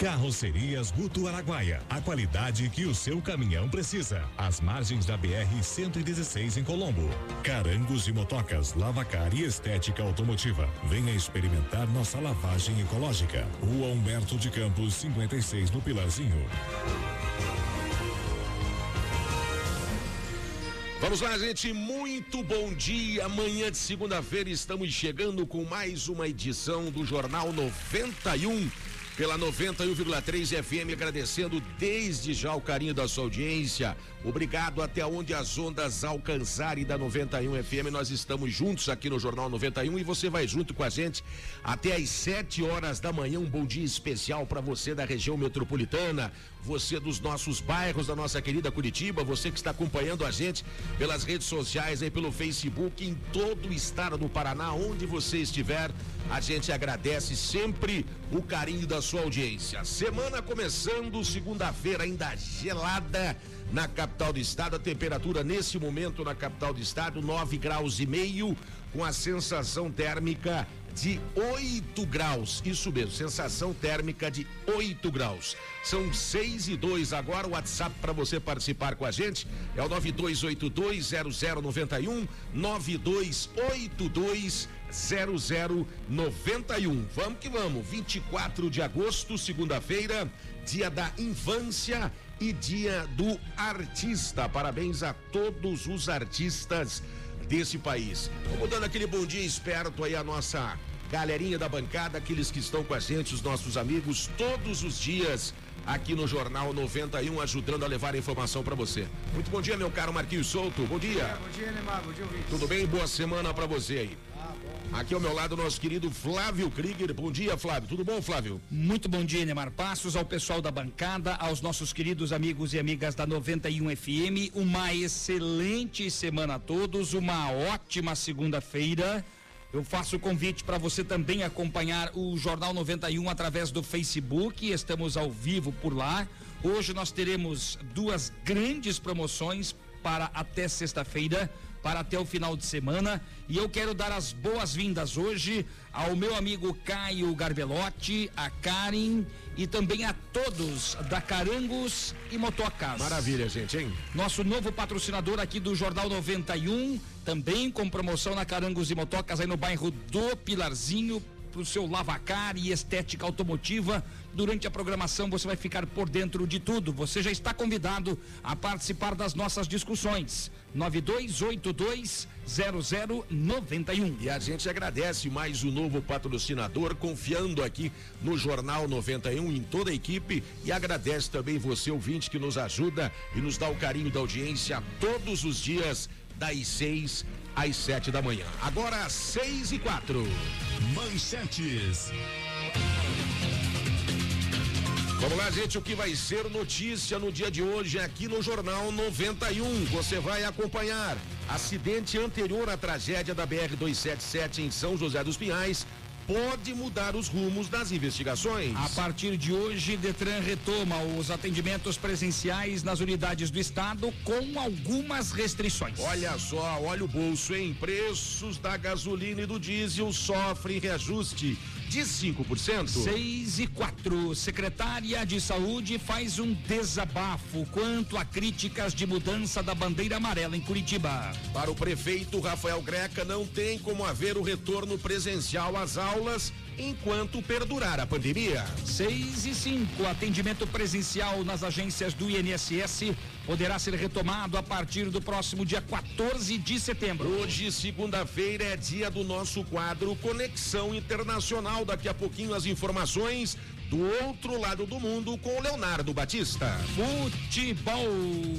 Carrocerias Guto Araguaia. A qualidade que o seu caminhão precisa. Às margens da BR 116 em Colombo. Carangos e motocas, lavacar e estética automotiva. Venha experimentar nossa lavagem ecológica. Rua Humberto de Campos, 56 no Pilarzinho. Vamos lá, gente. Muito bom dia. Amanhã de segunda-feira estamos chegando com mais uma edição do Jornal 91 pela 91,3 FM, agradecendo desde já o carinho da sua audiência. Obrigado até onde as ondas alcançarem da 91 FM. Nós estamos juntos aqui no Jornal 91 e você vai junto com a gente até às 7 horas da manhã. Um bom dia especial para você da região metropolitana, você dos nossos bairros da nossa querida Curitiba, você que está acompanhando a gente pelas redes sociais aí pelo Facebook em todo o estado do Paraná, onde você estiver. A gente agradece sempre o carinho da sua audiência. Semana começando, segunda-feira ainda gelada na capital do estado. A temperatura nesse momento na capital do estado, 9 graus e meio, com a sensação térmica de 8 graus. Isso mesmo, sensação térmica de 8 graus. São 6 e 2 agora. O WhatsApp para você participar com a gente é o 92820091 92820091. Vamos que vamos. 24 de agosto, segunda-feira, dia da infância e dia do artista. Parabéns a todos os artistas desse país. Vamos dando aquele bom dia esperto aí a nossa galerinha da bancada, aqueles que estão com a gente, os nossos amigos, todos os dias aqui no Jornal 91, ajudando a levar a informação para você. Muito bom dia, meu caro Marquinhos Souto. Bom dia. Bom dia, Neymar. Bom dia, ouvintes. Tudo bem? Boa semana para você aí. Ah, bom. Aqui ao meu lado, nosso querido Flávio Krieger. Bom dia, Flávio. Tudo bom, Flávio? Muito bom dia, Neymar Passos, ao pessoal da bancada, aos nossos queridos amigos e amigas da 91 FM. Uma excelente semana a todos, uma ótima segunda-feira. Eu faço o convite para você também acompanhar o Jornal 91 através do Facebook. Estamos ao vivo por lá. Hoje nós teremos duas grandes promoções para até sexta-feira, para até o final de semana. E eu quero dar as boas-vindas hoje ao meu amigo Caio Garbelotti, a Karen e também a todos da Carangos e Motocas. Maravilha, gente, hein? Nosso novo patrocinador aqui do Jornal 91, também com promoção na Carangos e Motocas aí no bairro do Pilarzinho, para o seu lavacar e estética automotiva. Durante a programação você vai ficar por dentro de tudo. Você já está convidado a participar das nossas discussões. 92820091. E a gente agradece mais um novo patrocinador, confiando aqui no Jornal 91, em toda a equipe. E agradece também você, ouvinte, que nos ajuda e nos dá o carinho da audiência todos os dias, das 6 às 7 da manhã. Agora, seis e quatro. Manchetes. Vamos lá, gente, o que vai ser notícia no dia de hoje aqui no Jornal 91. Você vai acompanhar. Acidente anterior à tragédia da BR-277 em São José dos Pinhais pode mudar os rumos das investigações. A partir de hoje, Detran retoma os atendimentos presenciais nas unidades do estado com algumas restrições. Olha só, olha o bolso, hein? Preços da gasolina e do diesel sofrem reajuste de 5%. 6 e 4. Secretária de Saúde faz um desabafo quanto a críticas de mudança da bandeira amarela em Curitiba. Para o prefeito Rafael Greca, não tem como haver o retorno presencial às aulas enquanto perdurar a pandemia. 6 e 5. Atendimento presencial nas agências do INSS poderá ser retomado a partir do próximo dia 14 de setembro. Hoje, segunda-feira, é dia do nosso quadro Conexão Internacional. Daqui a pouquinho as informações do outro lado do mundo com o Leonardo Batista. Futebol.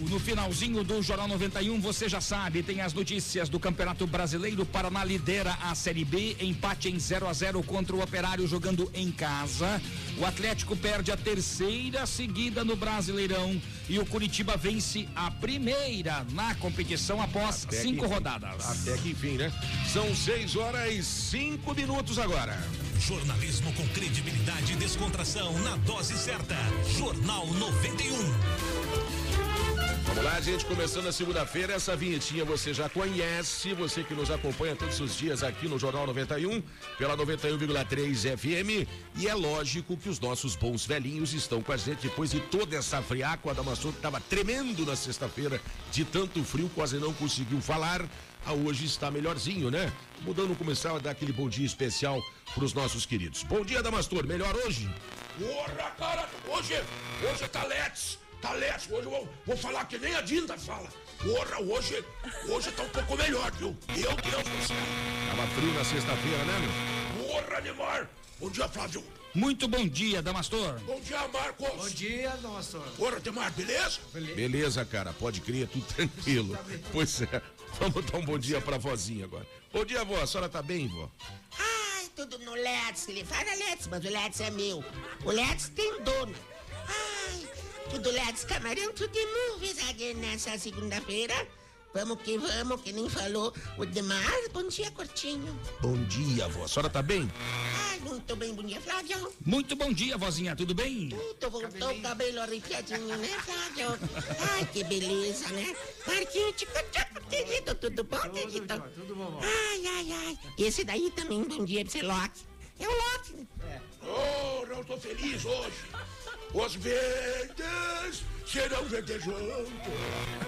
No finalzinho do Jornal 91, você já sabe, tem as notícias do Campeonato Brasileiro. Paraná lidera a Série B, empate em 0 a 0 contra o Operário jogando em casa. O Atlético perde a terceira seguida no Brasileirão e o Curitiba vence a primeira na competição após Até cinco rodadas. Até que enfim, né? São 6 horas e 5 minutos agora. Jornalismo com credibilidade e descontração na dose certa. Jornal 91. Vamos lá, gente, começando a segunda-feira, essa vinhetinha você já conhece, você que nos acompanha todos os dias aqui no Jornal 91, pela 91,3 FM, e é lógico que os nossos bons velhinhos estão com a gente depois de toda essa friaca, o Adamastor estava tremendo na sexta-feira, de tanto frio, quase não conseguiu falar, a hoje está melhorzinho, né? Mudando, começar a dar aquele bom dia especial para os nossos queridos. Bom dia, Damastor. Melhor hoje? Porra, cara, hoje, hoje tá Let's. Tá Let's. Hoje eu vou, vou falar que nem a Dinda fala. Porra, hoje, hoje tá um pouco melhor, viu? Meu Deus do céu. Tava frio na sexta-feira, né, meu? Porra, Neymar. Bom dia, Flávio. Muito bom dia, Damastor. Bom dia, Marcos. Bom dia, Damastor. Porra, Demar, beleza? beleza? Beleza, cara. Pode crer, tudo tranquilo. Pois é. Vamos dar um bom dia pra vozinha agora. Bom dia, vó. A senhora tá bem, vó? Ai, tudo no Let's. Ele fala Let's, mas o Let's é meu. O Let's tem dono. Ai, tudo Let's Camarão, tudo movies again nessa segunda-feira. Vamos que vamos, que nem falou o demais. Bom dia, Cortinho. Bom dia, vó. A senhora tá bem? Ai, muito bem. Bom dia, Flávio. Muito bom dia, vozinha. Tudo bem? Tudo, voltou o cabelo arrepiadinho, né, Flávio? Ai, que beleza, né? Marquinho, tico, tico, querido, tudo bom, tudo, querido? Tudo bom, Ai, ai, ai. Esse daí também, bom dia pra você, Loki. É o Loki. É. Oh, eu tô feliz hoje. Os verdes serão verdejantes.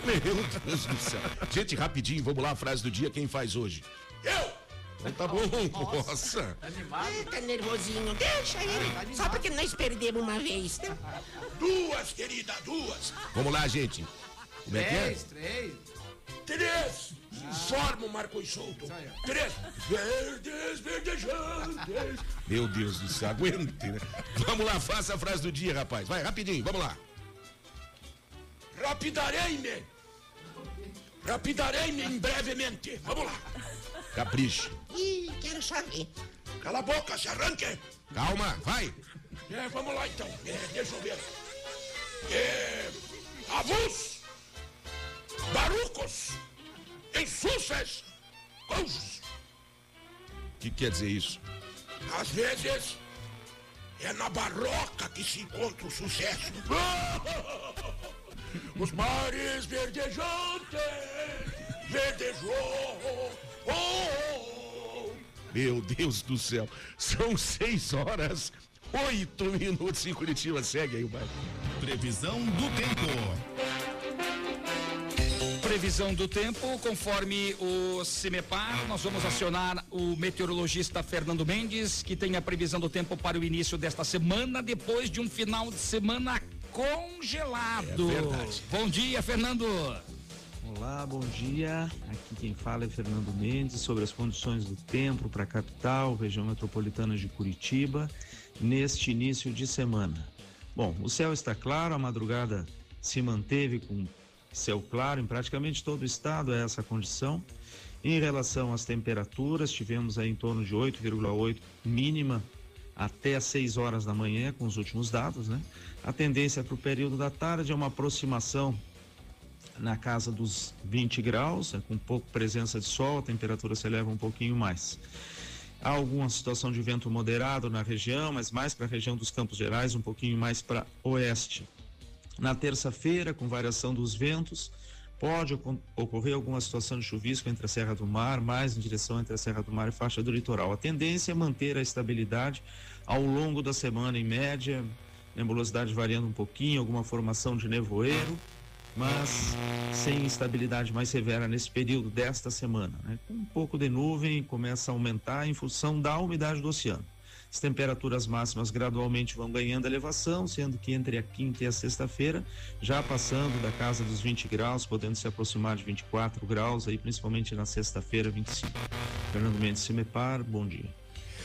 Meu Deus do céu. Gente, rapidinho, vamos lá, a frase do dia, quem faz hoje? Eu! Então tá bom, nossa. nossa. Tá animado? Tá nervosinho, deixa ele. Tá Só porque nós perdemos uma vez, né? Duas, querida, duas. Vamos lá, gente. Como é que é? Três, três. Três. Informa o Marcos Souto. Três. Verdes, verdejantes. Meu Deus do céu, aguente, né? Vamos lá, faça a frase do dia, rapaz. Vai, rapidinho, vamos lá. Rapidarei-me. Rapidarei-me em brevemente. Vamos lá. Capriche. Ih, quero só ver. Cala a boca, se arranque. Calma, vai. É, vamos lá então. É, deixa eu ver. É, avus, barucos, insuces, coisas. O que quer dizer isso? Às vezes é na barroca que se encontra o sucesso. Os mares verdejantes, verdejou. Oh, Meu Deus do céu, são seis horas, oito minutos em Curitiba. Segue aí o bairro. Previsão do tempo. Previsão do tempo, conforme o CIMEPAR, nós vamos acionar o meteorologista Fernando Mendes, que tem a previsão do tempo para o início desta semana, depois de um final de semana congelado. É verdade. Bom dia, Fernando. Olá, bom dia. Aqui quem fala é Fernando Mendes sobre as condições do tempo para a capital, região metropolitana de Curitiba, neste início de semana. Bom, o céu está claro, a madrugada se manteve com céu claro em praticamente todo o estado, é essa condição. Em relação às temperaturas, tivemos aí em torno de 8,8 mínima até às 6 horas da manhã, com os últimos dados, né? A tendência para o período da tarde é uma aproximação na casa dos 20 graus, é com pouco presença de sol, a temperatura se eleva um pouquinho mais. Há alguma situação de vento moderado na região, mas mais para a região dos Campos Gerais, um pouquinho mais para oeste. Na terça-feira, com variação dos ventos, pode ocorrer alguma situação de chuvisco entre a Serra do Mar, mais em direção entre a Serra do Mar e faixa do litoral. A tendência é manter a estabilidade ao longo da semana, em média, nebulosidade variando um pouquinho, alguma formação de nevoeiro mas sem instabilidade mais severa nesse período desta semana. Né? Um pouco de nuvem começa a aumentar em função da umidade do oceano. As temperaturas máximas gradualmente vão ganhando elevação, sendo que entre a quinta e a sexta-feira, já passando da casa dos 20 graus, podendo se aproximar de 24 graus, aí principalmente na sexta-feira, 25. Fernando Mendes Cimepar, bom dia.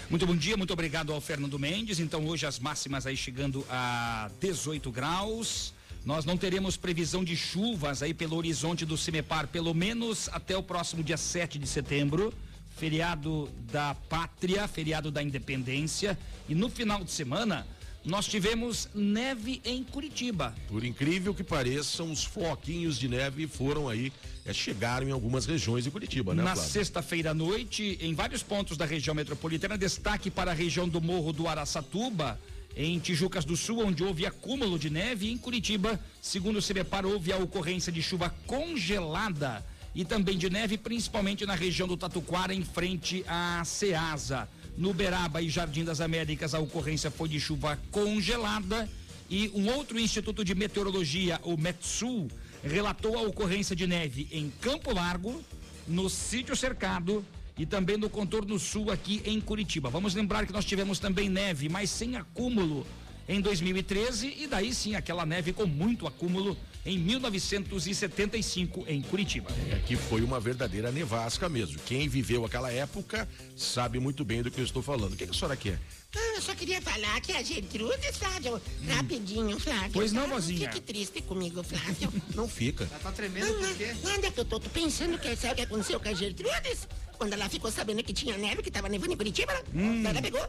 Muito bom dia, muito obrigado ao Fernando Mendes. Então, hoje as máximas aí chegando a 18 graus. Nós não teremos previsão de chuvas aí pelo horizonte do Cimepar, pelo menos até o próximo dia 7 de setembro, feriado da Pátria, feriado da Independência. E no final de semana, nós tivemos neve em Curitiba. Por incrível que pareça, uns floquinhos de neve foram aí, é, chegaram em algumas regiões de Curitiba, né? Na sexta-feira à noite, em vários pontos da região metropolitana, destaque para a região do Morro do Araçatuba, em Tijucas do Sul, onde houve acúmulo de neve, e em Curitiba, segundo o CBPAR, houve a ocorrência de chuva congelada e também de neve, principalmente na região do Tatuquara, em frente à Ceasa. No Beraba e Jardim das Américas, a ocorrência foi de chuva congelada e um outro instituto de meteorologia, o Metsul, relatou a ocorrência de neve em Campo Largo, no sítio cercado e também no contorno sul aqui em Curitiba. Vamos lembrar que nós tivemos também neve, mas sem acúmulo em 2013 e daí sim aquela neve com muito acúmulo em 1975 em Curitiba. É que foi uma verdadeira nevasca mesmo. Quem viveu aquela época sabe muito bem do que eu estou falando. O que, que a senhora quer? Ah, eu só queria falar que a Gertrude, Flávio, rapidinho, Flávio. Pois não, tá? vozinha. Fique triste comigo, Flávio. Não fica. Ela tá tremendo Não, por quê? nada que eu tô, tô pensando que sabe o que aconteceu com a Gertrudes? Quando ela ficou sabendo que tinha neve, que tava nevando em Curitiba, ela pegou.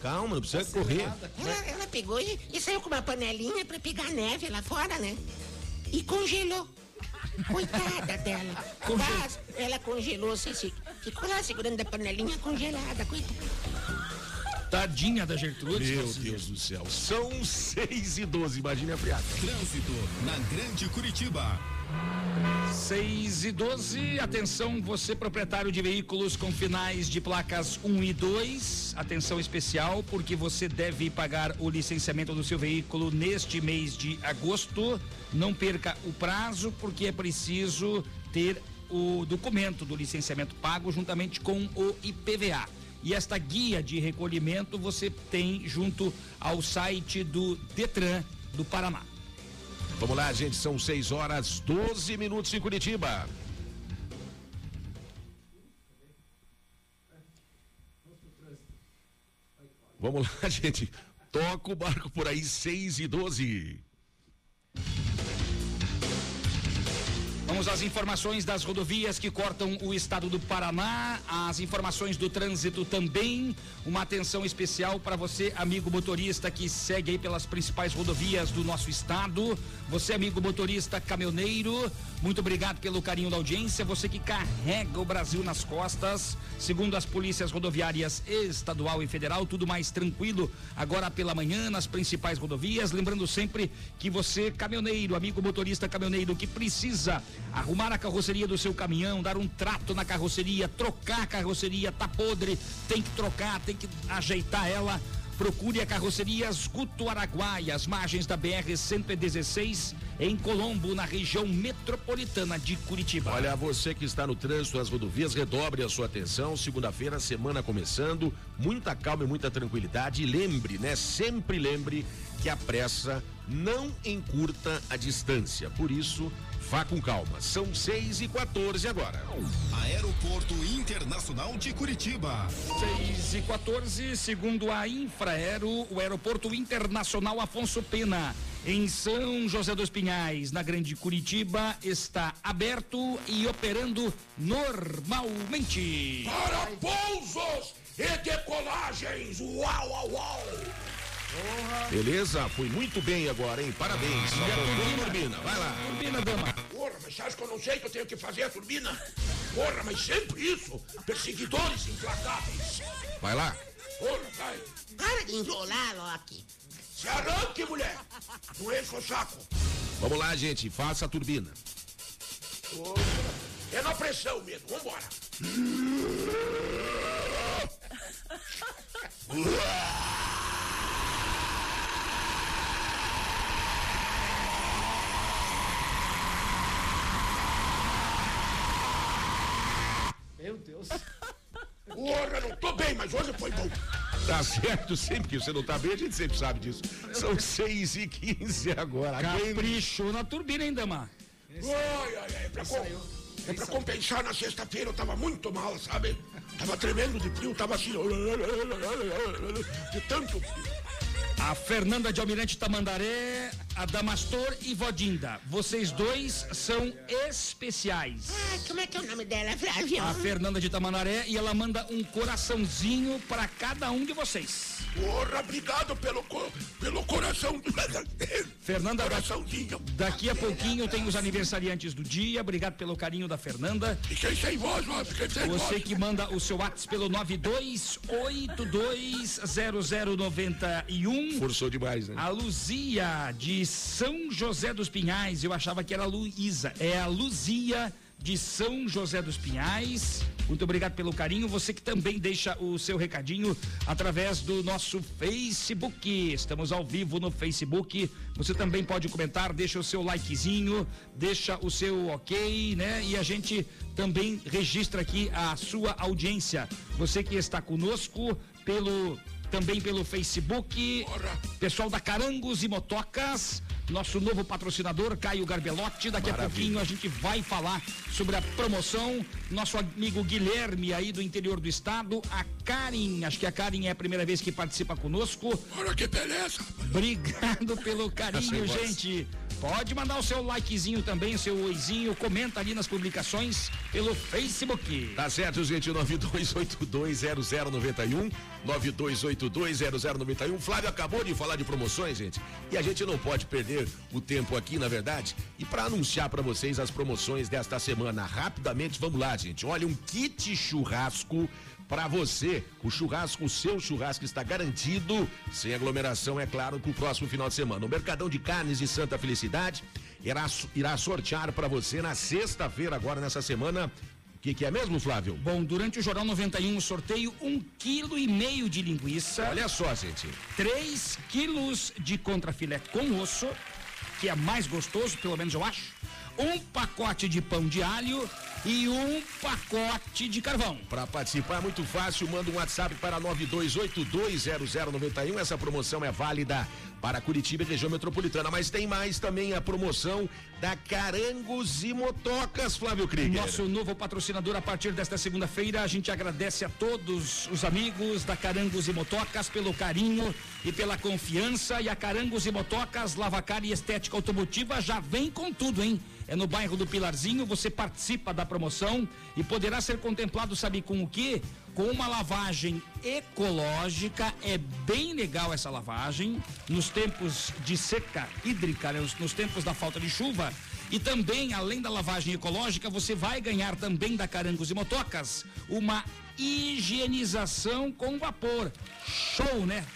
Calma, não precisa correr. Ela, ela pegou e, e saiu com uma panelinha pra pegar neve lá fora, né? E congelou. Coitada dela. Mas ela congelou, se, se, ficou lá segurando a panelinha congelada, coitada. Tadinha da Gertrude. Meu Deus do céu. São 6 e 12, imagine a friada. Trânsito na Grande Curitiba. 6 e 12, atenção, você proprietário de veículos com finais de placas 1 e 2, atenção especial, porque você deve pagar o licenciamento do seu veículo neste mês de agosto. Não perca o prazo, porque é preciso ter o documento do licenciamento pago juntamente com o IPVA. E esta guia de recolhimento você tem junto ao site do Detran do Paraná. Vamos lá, gente, são 6 horas 12 minutos em Curitiba. Vamos lá, gente. Toca o barco por aí, 6 e 12. Vamos às informações das rodovias que cortam o estado do Paraná, as informações do trânsito também. Uma atenção especial para você, amigo motorista que segue aí pelas principais rodovias do nosso estado. Você, amigo motorista caminhoneiro, muito obrigado pelo carinho da audiência. Você que carrega o Brasil nas costas, segundo as polícias rodoviárias estadual e federal, tudo mais tranquilo agora pela manhã nas principais rodovias. Lembrando sempre que você, caminhoneiro, amigo motorista caminhoneiro que precisa arrumar a carroceria do seu caminhão, dar um trato na carroceria, trocar a carroceria, tá podre, tem que trocar, tem que ajeitar ela. Procure a carrocerias Guto Araguaia, às margens da BR 116, em Colombo, na região metropolitana de Curitiba. Olha, você que está no trânsito das rodovias, redobre a sua atenção. Segunda-feira, semana começando, muita calma e muita tranquilidade. E lembre, né? Sempre lembre que a pressa não encurta a distância. Por isso, vá com calma. São 6 e 14 agora. Aeroporto Internacional de Curitiba. 6 e 14, segundo a Infraero, o Aeroporto Internacional Afonso Pena, em São José dos Pinhais, na Grande Curitiba, está aberto e operando normalmente. Para pousos e decolagens. Uau, uau, uau. Beleza? Foi muito bem agora, hein? Parabéns. E a turbina? turbina, vai lá. Turbina, dama. Porra, mas você acha que eu não sei que eu tenho que fazer a turbina? Porra, mas sempre isso. Perseguidores implacáveis. Vai lá. Porra, vai. Para de enrolar, Loki. Se arranque, mulher. Não enche o saco. Vamos lá, gente. Faça a turbina. É na pressão mesmo. Vambora. Meu Deus. Porra, não tô bem, mas hoje foi bom. Tá certo, sempre que você não tá bem, a gente sempre sabe disso. São 6 e 15 agora. Caprichou na turbina, hein, dama? Ai, ai, ai. Pra, com- É pra compensar, na sexta-feira eu tava muito mal, sabe? Tava tremendo de frio, tava assim. De tanto frio. A Fernanda de Almirante Tamandaré, a Damastor e Vodinda. Vocês dois são especiais. Ah, como é que é o nome dela, Flávio? A Fernanda de Tamandaré e ela manda um coraçãozinho para cada um de vocês. Porra, obrigado pelo, pelo coração. Fernanda, da- Coraçãozinho. daqui a pouquinho tem os aniversariantes do dia. Obrigado pelo carinho da Fernanda. Fiquei sem voz, ó, fiquei sem Você voz. que manda o seu WhatsApp pelo 92820091. Forçou demais, né? A Luzia de São José dos Pinhais, eu achava que era a Luísa, é a Luzia de São José dos Pinhais. Muito obrigado pelo carinho. Você que também deixa o seu recadinho através do nosso Facebook. Estamos ao vivo no Facebook. Você também pode comentar, deixa o seu likezinho, deixa o seu ok, né? E a gente também registra aqui a sua audiência. Você que está conosco pelo também pelo Facebook. Pessoal da Carangos e Motocas, nosso novo patrocinador, Caio Garbelotti. Daqui a pouquinho a gente vai falar sobre a promoção. Nosso amigo Guilherme aí do interior do estado, a Karen, acho que a Karen é a primeira vez que participa conosco. Olha que beleza. Obrigado pelo carinho, Sem voz. gente. Pode mandar o seu likezinho também, seu oizinho, comenta ali nas publicações pelo Facebook. Tá certo, gente, 92820091, 92820091. Flávio acabou de falar de promoções, gente, e a gente não pode perder o tempo aqui, na verdade, e para anunciar para vocês as promoções desta semana, rapidamente, vamos lá, gente. Olha, um kit churrasco para você. O churrasco, o seu churrasco está garantido, sem aglomeração, é claro, para o próximo final de semana. O Mercadão de Carnes de Santa Felicidade irá, irá sortear para você na sexta-feira, agora nessa semana. O que, que é mesmo, Flávio? Bom, durante o Jornal 91, sorteio um quilo e meio de linguiça. Olha só, gente. 3 quilos de contrafilé com osso, que é mais gostoso, pelo menos eu acho. Um pacote de pão de alho e um pacote de carvão. Para participar é muito fácil, manda um WhatsApp para 92820091. Essa promoção é válida para Curitiba e região metropolitana, mas tem mais também a promoção da Carangos e Motocas, Flávio Krieger. Nosso novo patrocinador a partir desta segunda-feira. A gente agradece a todos os amigos da Carangos e Motocas pelo carinho e pela confiança. E a Carangos e Motocas, Lavacar e Estética Automotiva já vem com tudo, hein? É no bairro do Pilarzinho, você participa da promoção e poderá ser contemplado, sabe com o quê? Com uma lavagem ecológica, é bem legal essa lavagem, nos tempos de seca hídrica, né? Nos- tempos da falta de chuva. E também, além da lavagem ecológica, você vai ganhar também da Carangos e Motocas uma higienização com vapor. Show, né?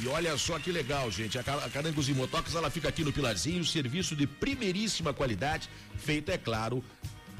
E olha só que legal, gente. A Carangos e Motocas, ela fica aqui no Pilarzinho, serviço de primeiríssima qualidade, feito, é claro,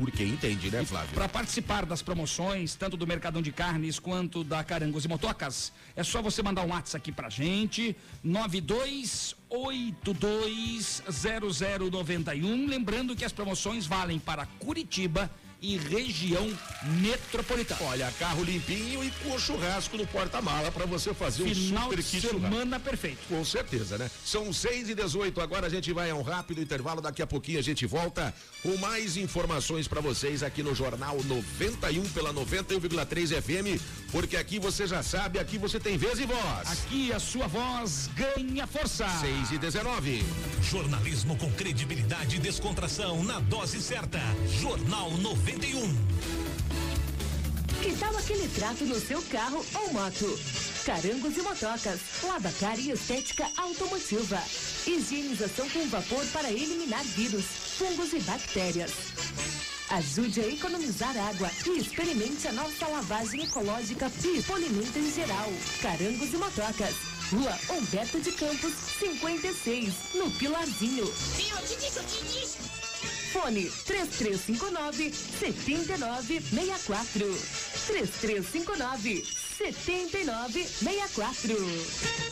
por quem entende, né, Flávio? Para participar das promoções, tanto do Mercadão de Carnes quanto da Carangos e Motocas, é só você mandar um WhatsApp aqui pra gente, 92820091. Lembrando que as promoções valem para Curitiba e região metropolitana. Olha, carro limpinho e com churrasco no porta-mala para você fazer um Final super de kit semana perfeito. Com certeza, né? São 6 e 18 agora a gente vai a um rápido intervalo, daqui a pouquinho a gente volta com mais informações para vocês aqui no Jornal 91 pela 91,3 FM, porque aqui você já sabe, aqui você tem vez e voz. Aqui a sua voz ganha força. 6 e 19. Jornalismo com credibilidade e descontração na dose certa. Jornal 91. Que tal aquele trato no seu carro ou moto? Carangos e motocas, lavacar e estética automotiva. Higienização com vapor para eliminar vírus, fungos e bactérias. Ajude a economizar água e experimente a nossa lavagem ecológica e polimento em geral. Carangos e motocas. Rua Humberto de Campos, 56, no Pilarzinho. Viu? Fone 3359 7964. 3359 7964.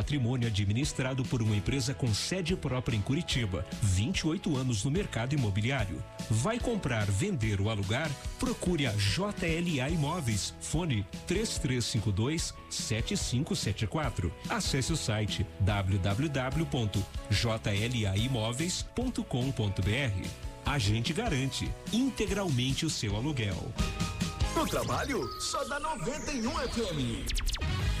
administrado por uma empresa com sede própria em Curitiba. 28 anos no mercado imobiliário. Vai comprar, vender ou alugar? Procure a JLA Imóveis. Fone 3352 7574. Acesse o site www.jlaimóveis.com.br. A gente garante integralmente o seu aluguel. No trabalho, só dá 91 FM.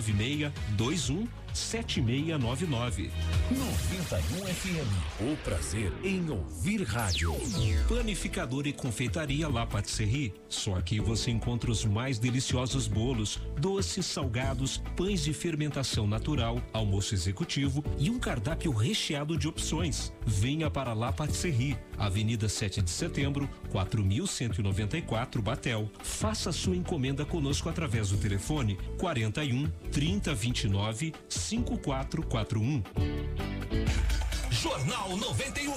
21 7699. 91 FM. O prazer em ouvir rádio. Panificador e confeitaria La Patisserie. Só aqui você encontra os mais deliciosos bolos, doces, salgados, pães de fermentação natural, almoço executivo e um cardápio recheado de opções. Venha para La Patisserie, Avenida 7 de Setembro, 4194 Batel. Faça sua encomenda conosco através do telefone 41 3029 5441. Jornal 91.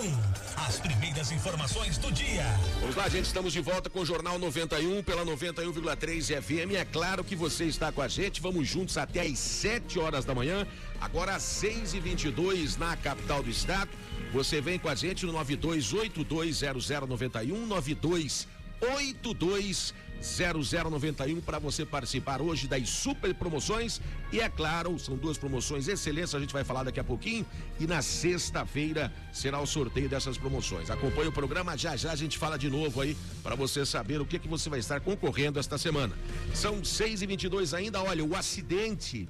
As primeiras informações do dia. Vamos lá, gente. Estamos de volta com o Jornal 91 pela 91,3 FM. É claro que você está com a gente. Vamos juntos até às 7 horas da manhã. Agora às 6 e 22 na capital do estado. Você vem com a gente no 92820091 9282 0091 para você participar hoje das super promoções. E é claro, são duas promoções excelentes, a gente vai falar daqui a pouquinho. E na sexta-feira será o sorteio dessas promoções. Acompanhe o programa, já já a gente fala de novo aí para você saber o que, que você vai estar concorrendo esta semana. São 6 e 22 ainda. Olha, o acidente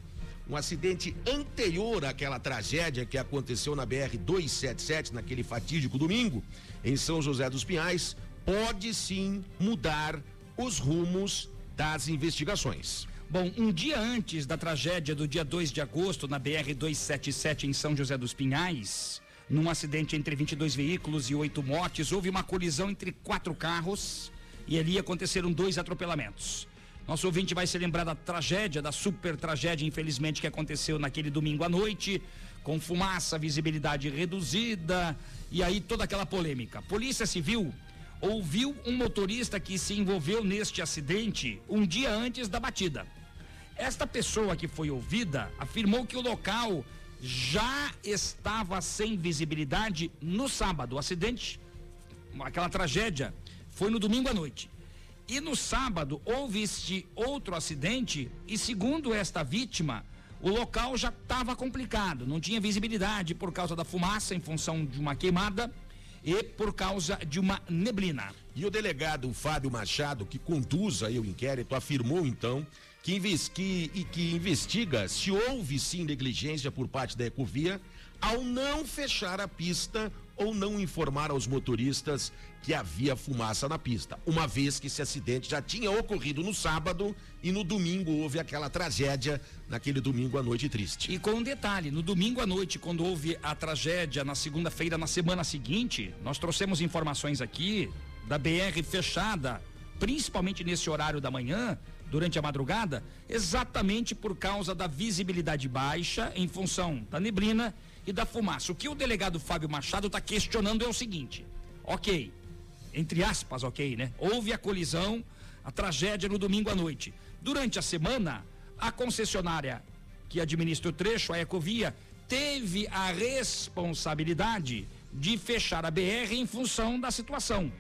um acidente anterior àquela tragédia que aconteceu na BR 277 naquele fatídico domingo em São José dos Pinhais pode sim mudar os rumos das investigações. Bom, um dia antes da tragédia do dia 2 de agosto na BR 277 em São José dos Pinhais, num acidente entre 22 veículos e oito mortes, houve uma colisão entre quatro carros e ali aconteceram dois atropelamentos. Nosso ouvinte vai se lembrar da tragédia, da super tragédia, infelizmente, que aconteceu naquele domingo à noite, com fumaça, visibilidade reduzida e aí toda aquela polêmica. Polícia Civil ouviu um motorista que se envolveu neste acidente um dia antes da batida. Esta pessoa que foi ouvida afirmou que o local já estava sem visibilidade no sábado. O acidente, aquela tragédia, foi no domingo à noite. E no sábado houve este outro acidente e segundo esta vítima, o local já estava complicado, não tinha visibilidade por causa da fumaça em função de uma queimada e por causa de uma neblina. E o delegado Fábio Machado, que conduz aí o inquérito, afirmou então que, que, que investiga se houve sim negligência por parte da Ecovia ao não fechar a pista ou não informar aos motoristas que havia fumaça na pista, uma vez que esse acidente já tinha ocorrido no sábado e no domingo houve aquela tragédia naquele domingo à noite triste. E com um detalhe, no domingo à noite, quando houve a tragédia na segunda-feira, na semana seguinte, nós trouxemos informações aqui da BR fechada, principalmente nesse horário da manhã, durante a madrugada, exatamente por causa da visibilidade baixa em função da neblina e da fumaça. O que o delegado Fábio Machado está questionando é o seguinte: ok, entre aspas, ok, né? Houve a colisão, a tragédia no domingo à noite. Durante a semana, a concessionária que administra o trecho, a Ecovia, teve a responsabilidade de fechar a BR em função da situação.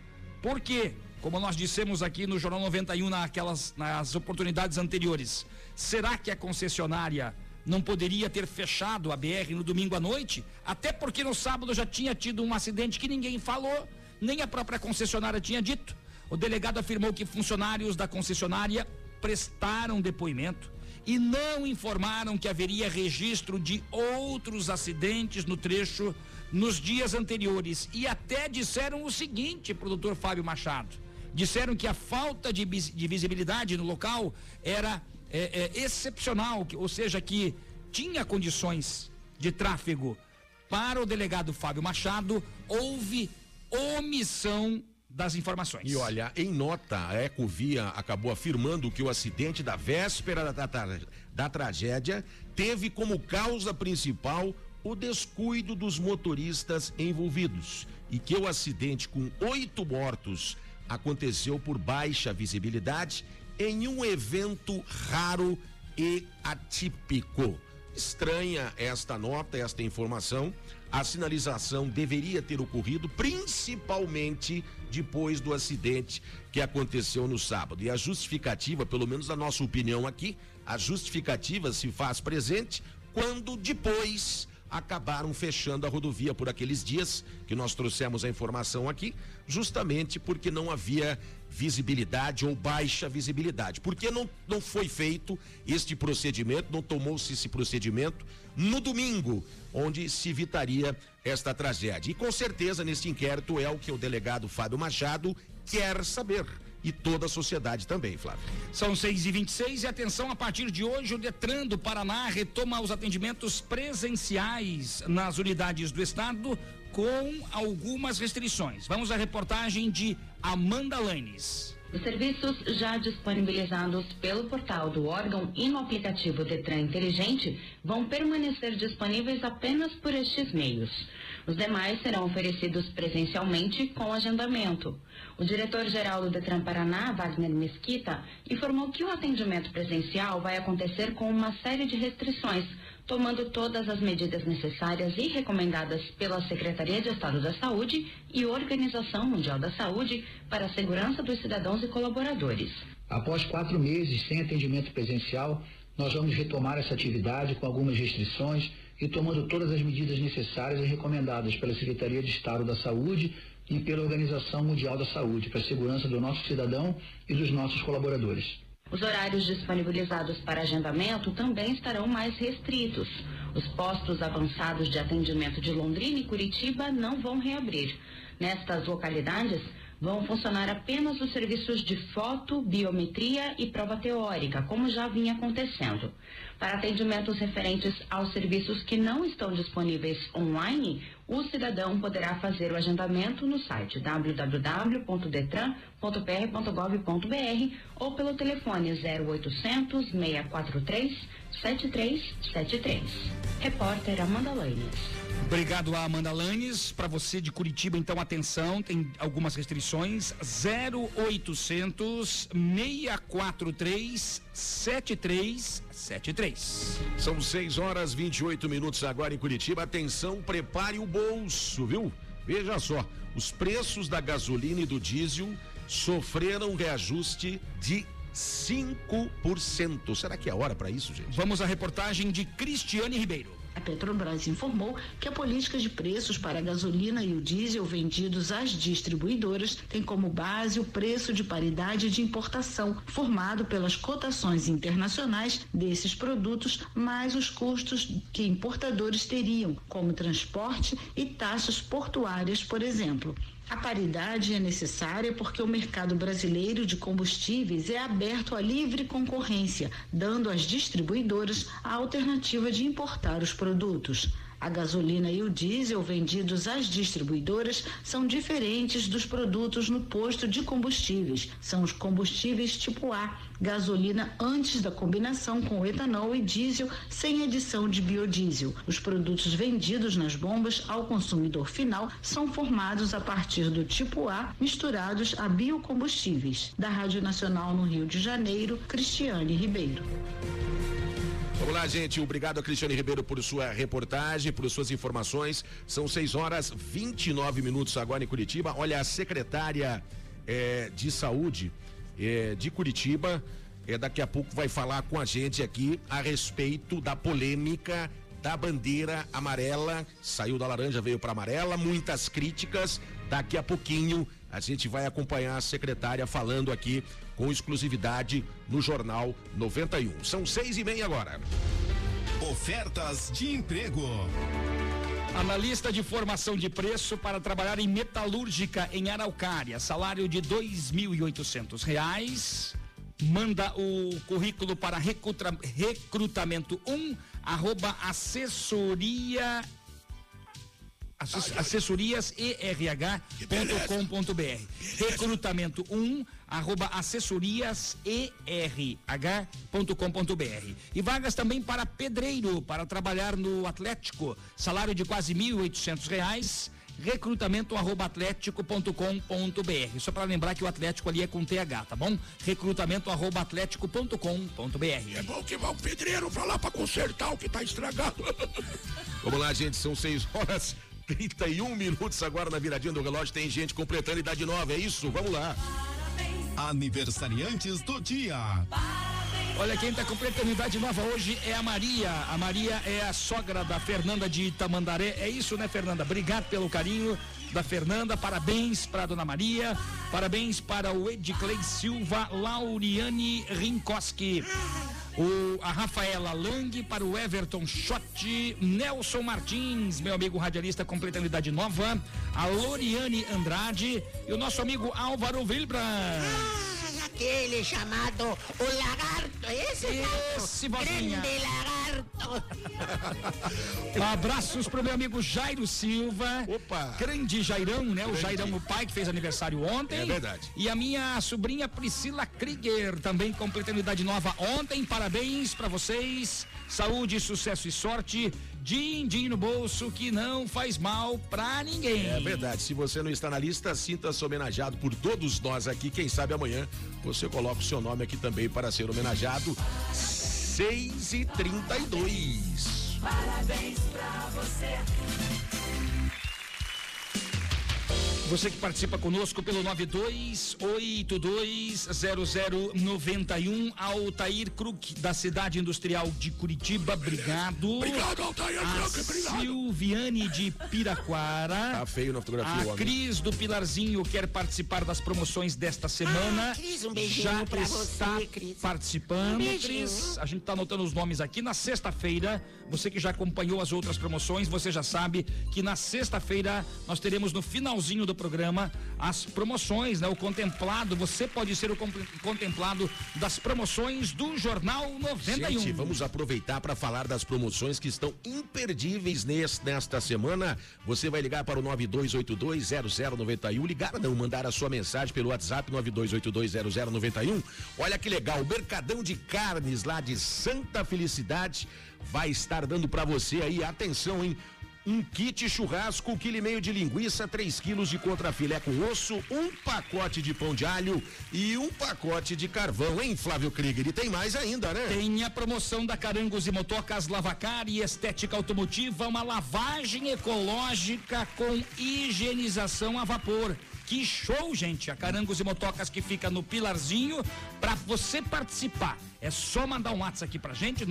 Por quê? Como nós dissemos aqui no Jornal 91 naquelas nas oportunidades anteriores, será que a concessionária não poderia ter fechado a BR no domingo à noite, até porque no sábado já tinha tido um acidente que ninguém falou, nem a própria concessionária tinha dito. O delegado afirmou que funcionários da concessionária prestaram depoimento e não informaram que haveria registro de outros acidentes no trecho nos dias anteriores. E até disseram o seguinte doutor Fábio Machado: disseram que a falta de, de visibilidade no local era é, é, excepcional, ou seja, que tinha condições de tráfego. Para o delegado Fábio Machado, houve omissão das informações. E olha, em nota, a Ecovia acabou afirmando que o acidente da véspera da, da, da tragédia teve como causa principal o descuido dos motoristas envolvidos e que o acidente com oito mortos aconteceu por baixa visibilidade em um evento raro e atípico. Estranha esta nota, esta informação. A sinalização deveria ter ocorrido principalmente depois do acidente que aconteceu no sábado. E a justificativa, pelo menos na nossa opinião aqui, a justificativa se faz presente quando depois acabaram fechando a rodovia por aqueles dias que nós trouxemos a informação aqui, justamente porque não havia visibilidade ou baixa visibilidade. Porque não, não foi feito este procedimento, não tomou-se esse procedimento no domingo, onde se evitaria esta tragédia. E com certeza nesse inquérito é o que o delegado Fábio Machado quer saber e toda a sociedade também, Flávio. São 6 e 26 e atenção, a partir de hoje o Detran do Paraná retoma os atendimentos presenciais nas unidades do estado com algumas restrições. Vamos à reportagem de Amanda Lanes. Os serviços já disponibilizados pelo portal do órgão e no aplicativo Detran Inteligente vão permanecer disponíveis apenas por estes meios. Os demais serão oferecidos presencialmente com agendamento. O diretor-geral do Detran Paraná, Wagner Mesquita, informou que o atendimento presencial vai acontecer com uma série de restrições, tomando todas as medidas necessárias e recomendadas pela Secretaria de Estado da Saúde e Organização Mundial da Saúde para a segurança dos cidadãos e colaboradores. Após quatro meses sem atendimento presencial, nós vamos retomar essa atividade com algumas restrições e tomando todas as medidas necessárias e recomendadas pela Secretaria de Estado da Saúde e pela Organização Mundial da Saúde, para a segurança do nosso cidadão e dos nossos colaboradores. Os horários disponibilizados para agendamento também estarão mais restritos. Os postos avançados de atendimento de Londrina e Curitiba não vão reabrir. Nestas localidades, vão funcionar apenas os serviços de foto, biometria e prova teórica, como já vinha acontecendo. Para atendimentos referentes aos serviços que não estão disponíveis online, o cidadão poderá fazer o agendamento no site www.detran.pr.gov.br ou pelo telefone 0800 643 7373. Repórter Amanda Lanes. Obrigado a Amanda Lanes. Para você de Curitiba, então, atenção, tem algumas restrições. 0800 643 7373. São 6 horas 28 minutos agora em Curitiba. Atenção, prepare o bolso, viu? Veja só, os preços da gasolina e do diesel sofreram reajuste de 5%. Será que é hora para isso, gente? Vamos à reportagem de Cristiane Ribeiro. A Petrobras informou que a política de preços para a gasolina e o diesel vendidos às distribuidoras tem como base o preço de paridade de importação, formado pelas cotações internacionais desses produtos, mais os custos que importadores teriam, como transporte e taxas portuárias, por exemplo. A paridade é necessária porque o mercado brasileiro de combustíveis é aberto à livre concorrência, dando às distribuidoras a alternativa de importar os produtos. A gasolina e o diesel vendidos às distribuidoras são diferentes dos produtos no posto de combustíveis. São os combustíveis tipo A, gasolina antes da combinação com etanol e diesel sem adição de biodiesel. Os produtos vendidos nas bombas ao consumidor final são formados a partir do tipo A misturados a biocombustíveis. Da Rádio Nacional no Rio de Janeiro, Cristiane Ribeiro. Vamos lá, gente. Obrigado a Cristiane Ribeiro por sua reportagem, por suas informações. São 6 horas 29 minutos agora em Curitiba. Olha, a secretária eh, de saúde eh, de Curitiba é, daqui a pouco vai falar com a gente aqui a respeito da polêmica da bandeira amarela. Saiu da laranja, veio para amarela, muitas críticas. Daqui a pouquinho a gente vai acompanhar a secretária falando aqui com exclusividade no Jornal 91. São seis e meia agora. Ofertas de emprego. Analista de formação de preço para trabalhar em metalúrgica em Araucária. Salário de dois mil e oitocentos reais. Manda o currículo para recruta, recrutamento 1 um, arroba assessoria assessorias erh.com.br. Recrutamento 1 arroba assessorias erh.com.br. E vagas também para pedreiro, para trabalhar no Atlético. Salário de quase 1.800 reais recrutamento arroba atlético.com.br. Só para lembrar que o Atlético ali é com TH, tá bom? Recrutamento arroba atlético.com.br. É bom que vá o pedreiro pra lá pra consertar o que tá estragado. Vamos lá, gente, são 6 horas 31 minutos agora na viradinha do relógio. Tem gente completando idade nova, é isso? Vamos lá. Aniversariantes do dia. Olha, quem está completando idade nova hoje é a Maria. A Maria é a sogra da Fernanda de Itamandaré. É isso, né, Fernanda? Obrigado pelo carinho da Fernanda. Parabéns para a dona Maria. Parabéns para o Edclei Silva, Lauriane Rinkoski. O, a Rafaela Lang para o Everton Schott, Nelson Martins, meu amigo radialista completando idade nova, a Loriane Andrade e o nosso amigo Álvaro Wilbran. Aquele chamado o lagarto, esse, esse grande lagarto. Abraços pro meu amigo Jairo Silva. Opa! Grande Jairão, né? O Grande. Jairão, o pai que fez aniversário ontem. É verdade. E a minha sobrinha Priscila Krieger, também completando idade nova ontem. Parabéns para vocês. Saúde, sucesso e sorte. Din-din no bolso que não faz mal pra ninguém. É verdade. Se você não está na lista, sinta-se homenageado por todos nós aqui. Quem sabe amanhã você coloca o seu nome aqui também para ser homenageado. 6 e 32 Parabéns pra você. Você que participa conosco pelo 92820091, Altair Kruk, da cidade industrial de Curitiba, obrigado. Obrigado, Altair Kruk, obrigado. Silviane de Piraquara. Tá feio na fotografia, A homem. Cris do Pilarzinho quer participar das promoções desta semana. Ah, Cris, um beijinho Já pra está você, Cris. participando, Um beijinho. Cris. A gente está anotando os nomes aqui. Na sexta-feira, você que já acompanhou as outras promoções, você já sabe que na sexta-feira nós teremos no finalzinho do programa as promoções, né? O contemplado, você pode ser o contemplado das promoções do Jornal 91. Gente, vamos aproveitar para falar das promoções que estão imperdíveis nesse, nesta semana. Você vai ligar para o 92820091, ligar não, mandar a sua mensagem pelo WhatsApp 92820091. Olha que legal, o Mercadão de Carnes lá de Santa Felicidade vai estar dando para você aí, atenção, hein? Um kit churrasco, um quilo e meio de linguiça, 3 quilos de contrafilé com osso, um pacote de pão de alho e um pacote de carvão, hein, Flávio Krieger? E tem mais ainda, né? Tem a promoção da Carangos e Motocas Lavacar e Estética Automotiva, uma lavagem ecológica com higienização a vapor. Que show, gente! A Carangos e Motocas que fica no Pilarzinho. Pra você participar, é só mandar um WhatsApp aqui pra gente,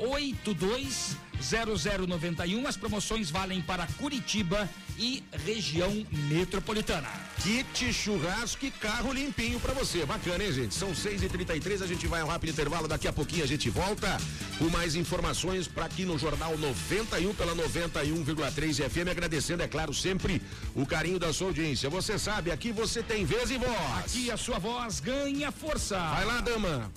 92820091. As promoções valem para Curitiba e região metropolitana. Kit churrasco e carro limpinho pra você. Bacana, hein, gente? São 6h33, a gente vai a um rápido intervalo. Daqui a pouquinho a gente volta com mais informações para aqui no Jornal 91 pela 91,3 FM. Agradecendo, é claro, sempre o carinho da sua audiência. Você sabe, aqui você tem vez e voz. Aqui a sua voz ganha força. Vai lá, dama.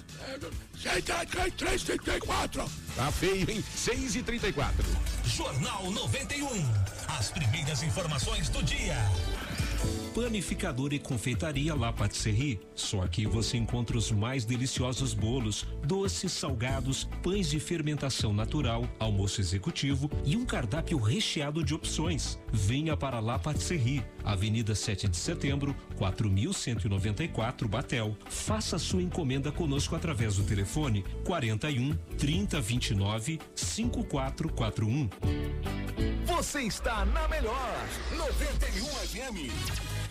634. Tá feio, hein? 6h34. Jornal 91. As primeiras informações do dia. Panificador e confeitaria La Patisserie. Só aqui você encontra os mais deliciosos bolos, doces, salgados, pães de fermentação natural, almoço executivo e um cardápio recheado de opções. Venha para La Patisserie, Avenida 7 de Setembro, 4194 Batel. Faça sua encomenda conosco através do telefone 41 3029 5441. Você está na melhor 91 FM.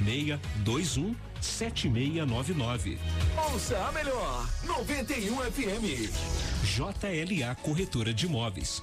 996 21 7699. Ouça a melhor 91 FM. JLA Corretora de Imóveis.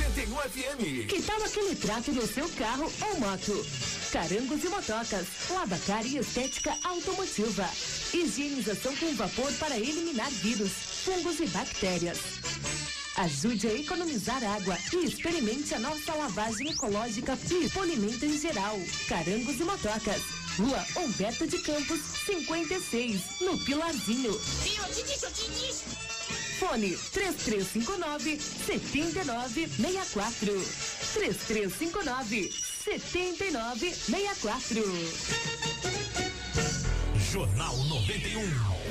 91 FM. Que tal aquele trato no seu carro ou moto? Carangos e motocas, lavacar e estética automotiva. Higienização com vapor para eliminar vírus, fungos e bactérias. Ajude a economizar água e experimente a nossa lavagem ecológica e polimento em geral. Carangos e motocas. Rua Humberto de Campos, 56, no Pilarzinho. Viu? Eu te disse, eu te disse. Fone 3359 7964. 3359 7964. Jornal 91.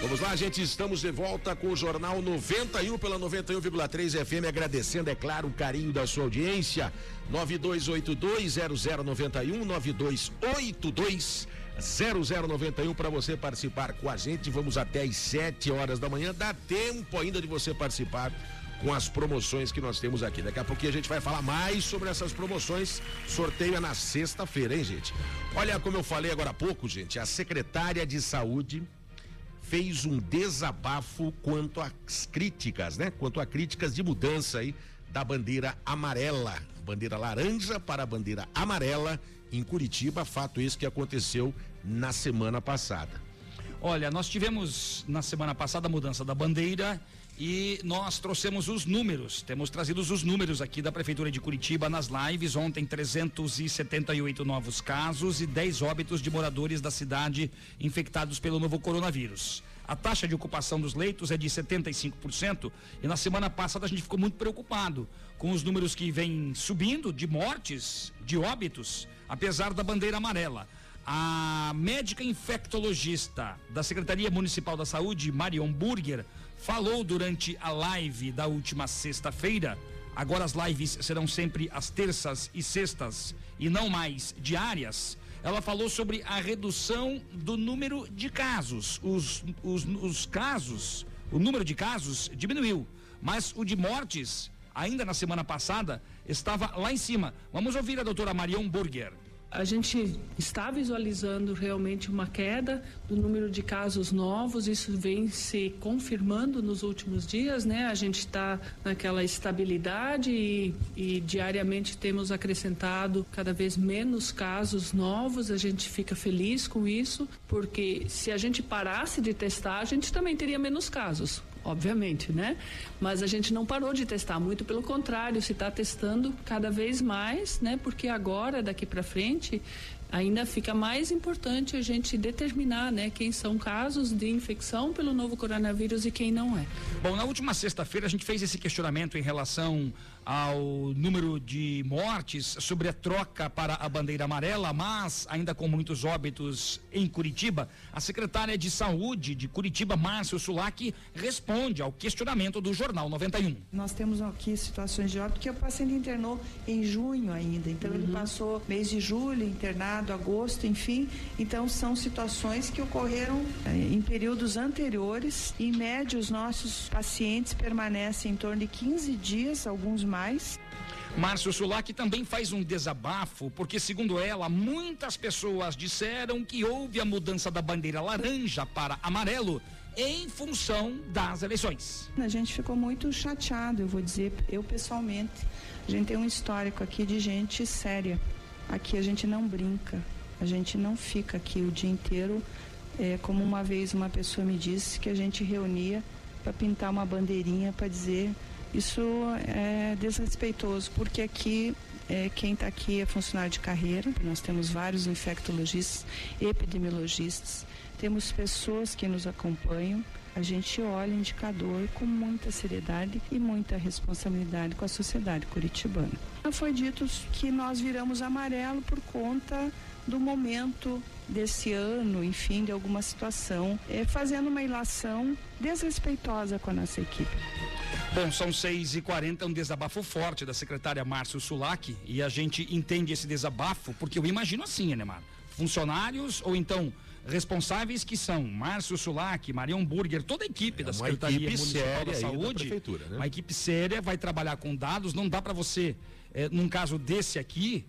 Vamos lá, gente, estamos de volta com o Jornal 91 pela 91,3 FM, agradecendo, é claro, o carinho da sua audiência. 92820091, 92820091 para você participar com a gente. Vamos até às 7 horas da manhã. Dá tempo ainda de você participar com as promoções que nós temos aqui. Daqui a pouquinho a gente vai falar mais sobre essas promoções. Sorteio é na sexta-feira, hein, gente? Olha, como eu falei agora há pouco, gente, a secretária de saúde fez um desabafo quanto às críticas, né? Quanto a críticas de mudança aí da bandeira amarela, bandeira laranja para a bandeira amarela em Curitiba, fato esse que aconteceu na semana passada. Olha, nós tivemos na semana passada a mudança da bandeira e nós trouxemos os números. Temos trazido os números aqui da Prefeitura de Curitiba nas lives. Ontem, 378 novos casos e 10 óbitos de moradores da cidade infectados pelo novo coronavírus. A taxa de ocupação dos leitos é de 75% e na semana passada a gente ficou muito preocupado com os números que vêm subindo de mortes, de óbitos, apesar da bandeira amarela. A médica infectologista da Secretaria Municipal da Saúde, Marion Burger, falou durante a live da última sexta-feira. Agora as lives serão sempre às terças e sextas e não mais diárias. Ela falou sobre a redução do número de casos. Os, os, os casos, o número de casos diminuiu, mas o de mortes, ainda na semana passada, estava lá em cima. Vamos ouvir a doutora Marion Burger. A gente está visualizando realmente uma queda do número de casos novos, isso vem se confirmando nos últimos dias, né? A gente está naquela estabilidade e, e, diariamente temos acrescentado cada vez menos casos novos, a gente fica feliz com isso, porque se a gente parasse de testar, a gente também teria menos casos obviamente, né? Mas a gente não parou de testar, muito pelo contrário, se está testando cada vez mais, né? Porque agora, daqui para frente, ainda fica mais importante a gente determinar, né, quem são casos de infecção pelo novo coronavírus e quem não é. Bom, na última sexta-feira a gente fez esse questionamento em relação ao número de mortes sobre a troca para a bandeira amarela, mas ainda com muitos óbitos em Curitiba, a secretária de Saúde de Curitiba, Márcio Sulac, responde ao questionamento do Jornal 91. Nós temos aqui situações de óbito que o paciente internou em junho ainda, então uhum. ele passou mês de julho internado agosto, enfim. Então são situações que ocorreram eh, em períodos anteriores. Em média, os nossos pacientes permanecem em torno de 15 dias, alguns mais. Márcio Sulac também faz um desabafo, porque, segundo ela, muitas pessoas disseram que houve a mudança da bandeira laranja para amarelo em função das eleições. A gente ficou muito chateado, eu vou dizer, eu pessoalmente. A gente tem um histórico aqui de gente séria. Aqui a gente não brinca, a gente não fica aqui o dia inteiro. É, como uma vez uma pessoa me disse que a gente reunia para pintar uma bandeirinha para dizer isso é desrespeitoso, porque aqui é, quem está aqui é funcionário de carreira, nós temos vários infectologistas, epidemiologistas, temos pessoas que nos acompanham, a gente olha o indicador com muita seriedade e muita responsabilidade com a sociedade curitibana. Foi dito que nós viramos amarelo por conta do momento desse ano, enfim, de alguma situação, é, fazendo uma ilação desrespeitosa com a nossa equipe. Bom, são 6 e 40 um desabafo forte da secretária Márcio Sulac e a gente entende esse desabafo porque eu imagino assim, Neymar, funcionários ou então responsáveis que são Márcio Sulac, Marion Burger, toda a equipe é, da Secretaria Municipal da Saúde, da né? uma equipe séria, vai trabalhar com dados, não dá para você, é, num caso desse aqui,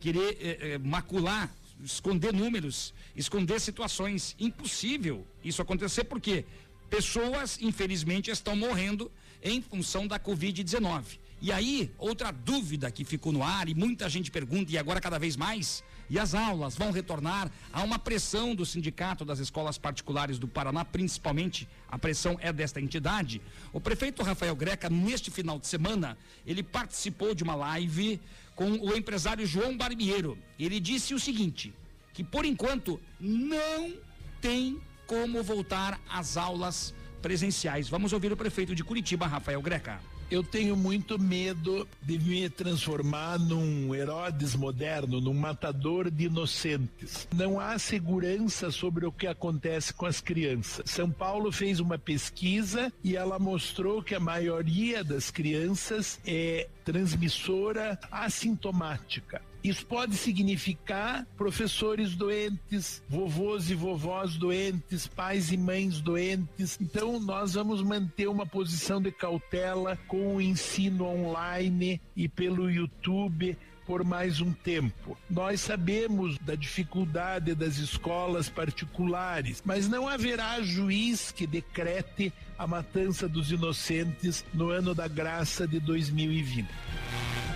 querer é, macular, esconder números, esconder situações, impossível isso acontecer porque pessoas, infelizmente, estão morrendo em função da Covid-19. E aí, outra dúvida que ficou no ar e muita gente pergunta, e agora cada vez mais, e as aulas vão retornar? Há uma pressão do sindicato das escolas particulares do Paraná, principalmente a pressão é desta entidade. O prefeito Rafael Greca, neste final de semana, ele participou de uma live com o empresário João Barbiero. Ele disse o seguinte: que por enquanto não tem como voltar às aulas presenciais. Vamos ouvir o prefeito de Curitiba, Rafael Greca. Eu tenho muito medo de me transformar num Herodes moderno, num matador de inocentes. Não há segurança sobre o que acontece com as crianças. São Paulo fez uma pesquisa e ela mostrou que a maioria das crianças é transmissora assintomática. Isso pode significar professores doentes, vovôs e vovós doentes, pais e mães doentes. Então, nós vamos manter uma posição de cautela com o ensino online e pelo YouTube por mais um tempo. Nós sabemos da dificuldade das escolas particulares, mas não haverá juiz que decrete a matança dos inocentes no ano da graça de 2020.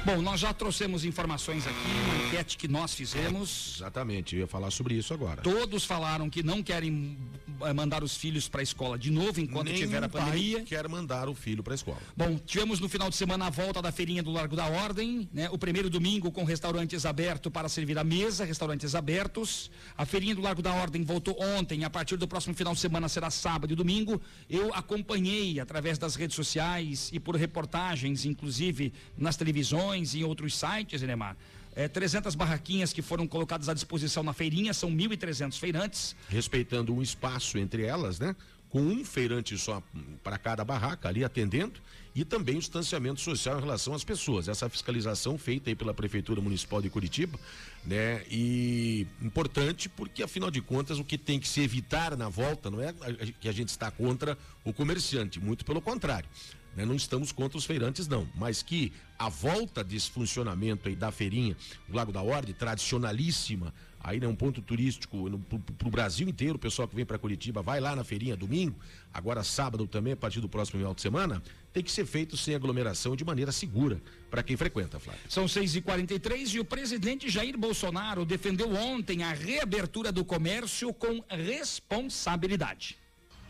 Bom, nós já trouxemos informações aqui, uma enquete que nós fizemos. Exatamente, eu ia falar sobre isso agora. Todos falaram que não querem eh, mandar os filhos para a escola de novo enquanto Nem tiver a pandemia. Pai quer mandar o filho para a escola. Bom, tivemos no final de semana a volta da feirinha do Largo da Ordem, né? O primeiro domingo com restaurantes abertos para servir a mesa, restaurantes abertos. A feirinha do Largo da Ordem voltou ontem, a partir do próximo final de semana será sábado e domingo. Eu acompanhei através das redes sociais e por reportagens, inclusive nas televisões em outros sites, Enemar. É, 300 barraquinhas que foram colocadas à disposição na feirinha, são 1.300 feirantes. Respeitando um espaço entre elas, né? Com um feirante só para cada barraca ali atendendo e também o distanciamento social em relação às pessoas. Essa fiscalização feita aí pela Prefeitura Municipal de Curitiba, né? E importante porque, afinal de contas, o que tem que se evitar na volta não é que a gente está contra o comerciante, muito pelo contrário. Né? Não estamos contra os feirantes, não, mas que a volta desse funcionamento aí da feirinha, do Lago da Ordem, tradicionalíssima, aí é um ponto turístico para o Brasil inteiro, o pessoal que vem para Curitiba vai lá na feirinha domingo, agora sábado também, a partir do próximo final de semana, tem que ser feito sem aglomeração de maneira segura para quem frequenta, Flávio. São 6 e 43 e o presidente Jair Bolsonaro defendeu ontem a reabertura do comércio com responsabilidade.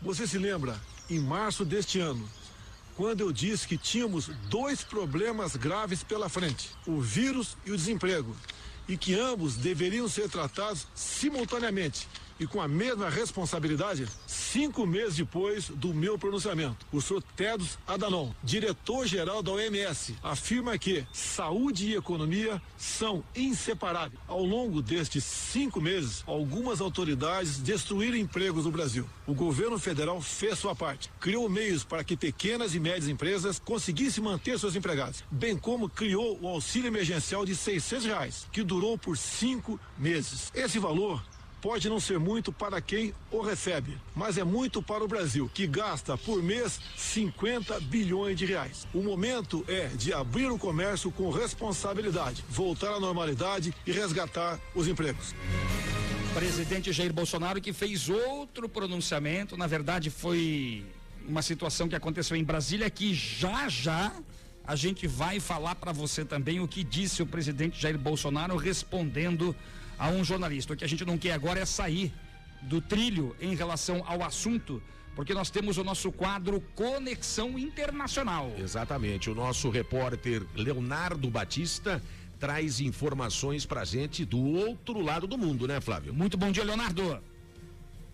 Você se lembra, em março deste ano, quando eu disse que tínhamos dois problemas graves pela frente: o vírus e o desemprego, e que ambos deveriam ser tratados simultaneamente, e com a mesma responsabilidade cinco meses depois do meu pronunciamento. O senhor Tedros Adhanom, diretor-geral da OMS, afirma que saúde e economia são inseparáveis. Ao longo destes cinco meses, algumas autoridades destruíram empregos no Brasil. O governo federal fez sua parte, criou meios para que pequenas e médias empresas conseguissem manter seus empregados, bem como criou o auxílio emergencial de 600 reais, que durou por cinco meses. Esse valor pode não ser muito para quem o recebe, mas é muito para o Brasil, que gasta por mês 50 bilhões de reais. O momento é de abrir o comércio com responsabilidade, voltar à normalidade e resgatar os empregos. Presidente Jair Bolsonaro que fez outro pronunciamento, na verdade foi uma situação que aconteceu em Brasília que já já a gente vai falar para você também o que disse o presidente Jair Bolsonaro respondendo a um jornalista. O que a gente não quer agora é sair do trilho em relação ao assunto, porque nós temos o nosso quadro Conexão Internacional. Exatamente. O nosso repórter Leonardo Batista traz informações pra gente do outro lado do mundo, né, Flávio? Muito bom dia, Leonardo.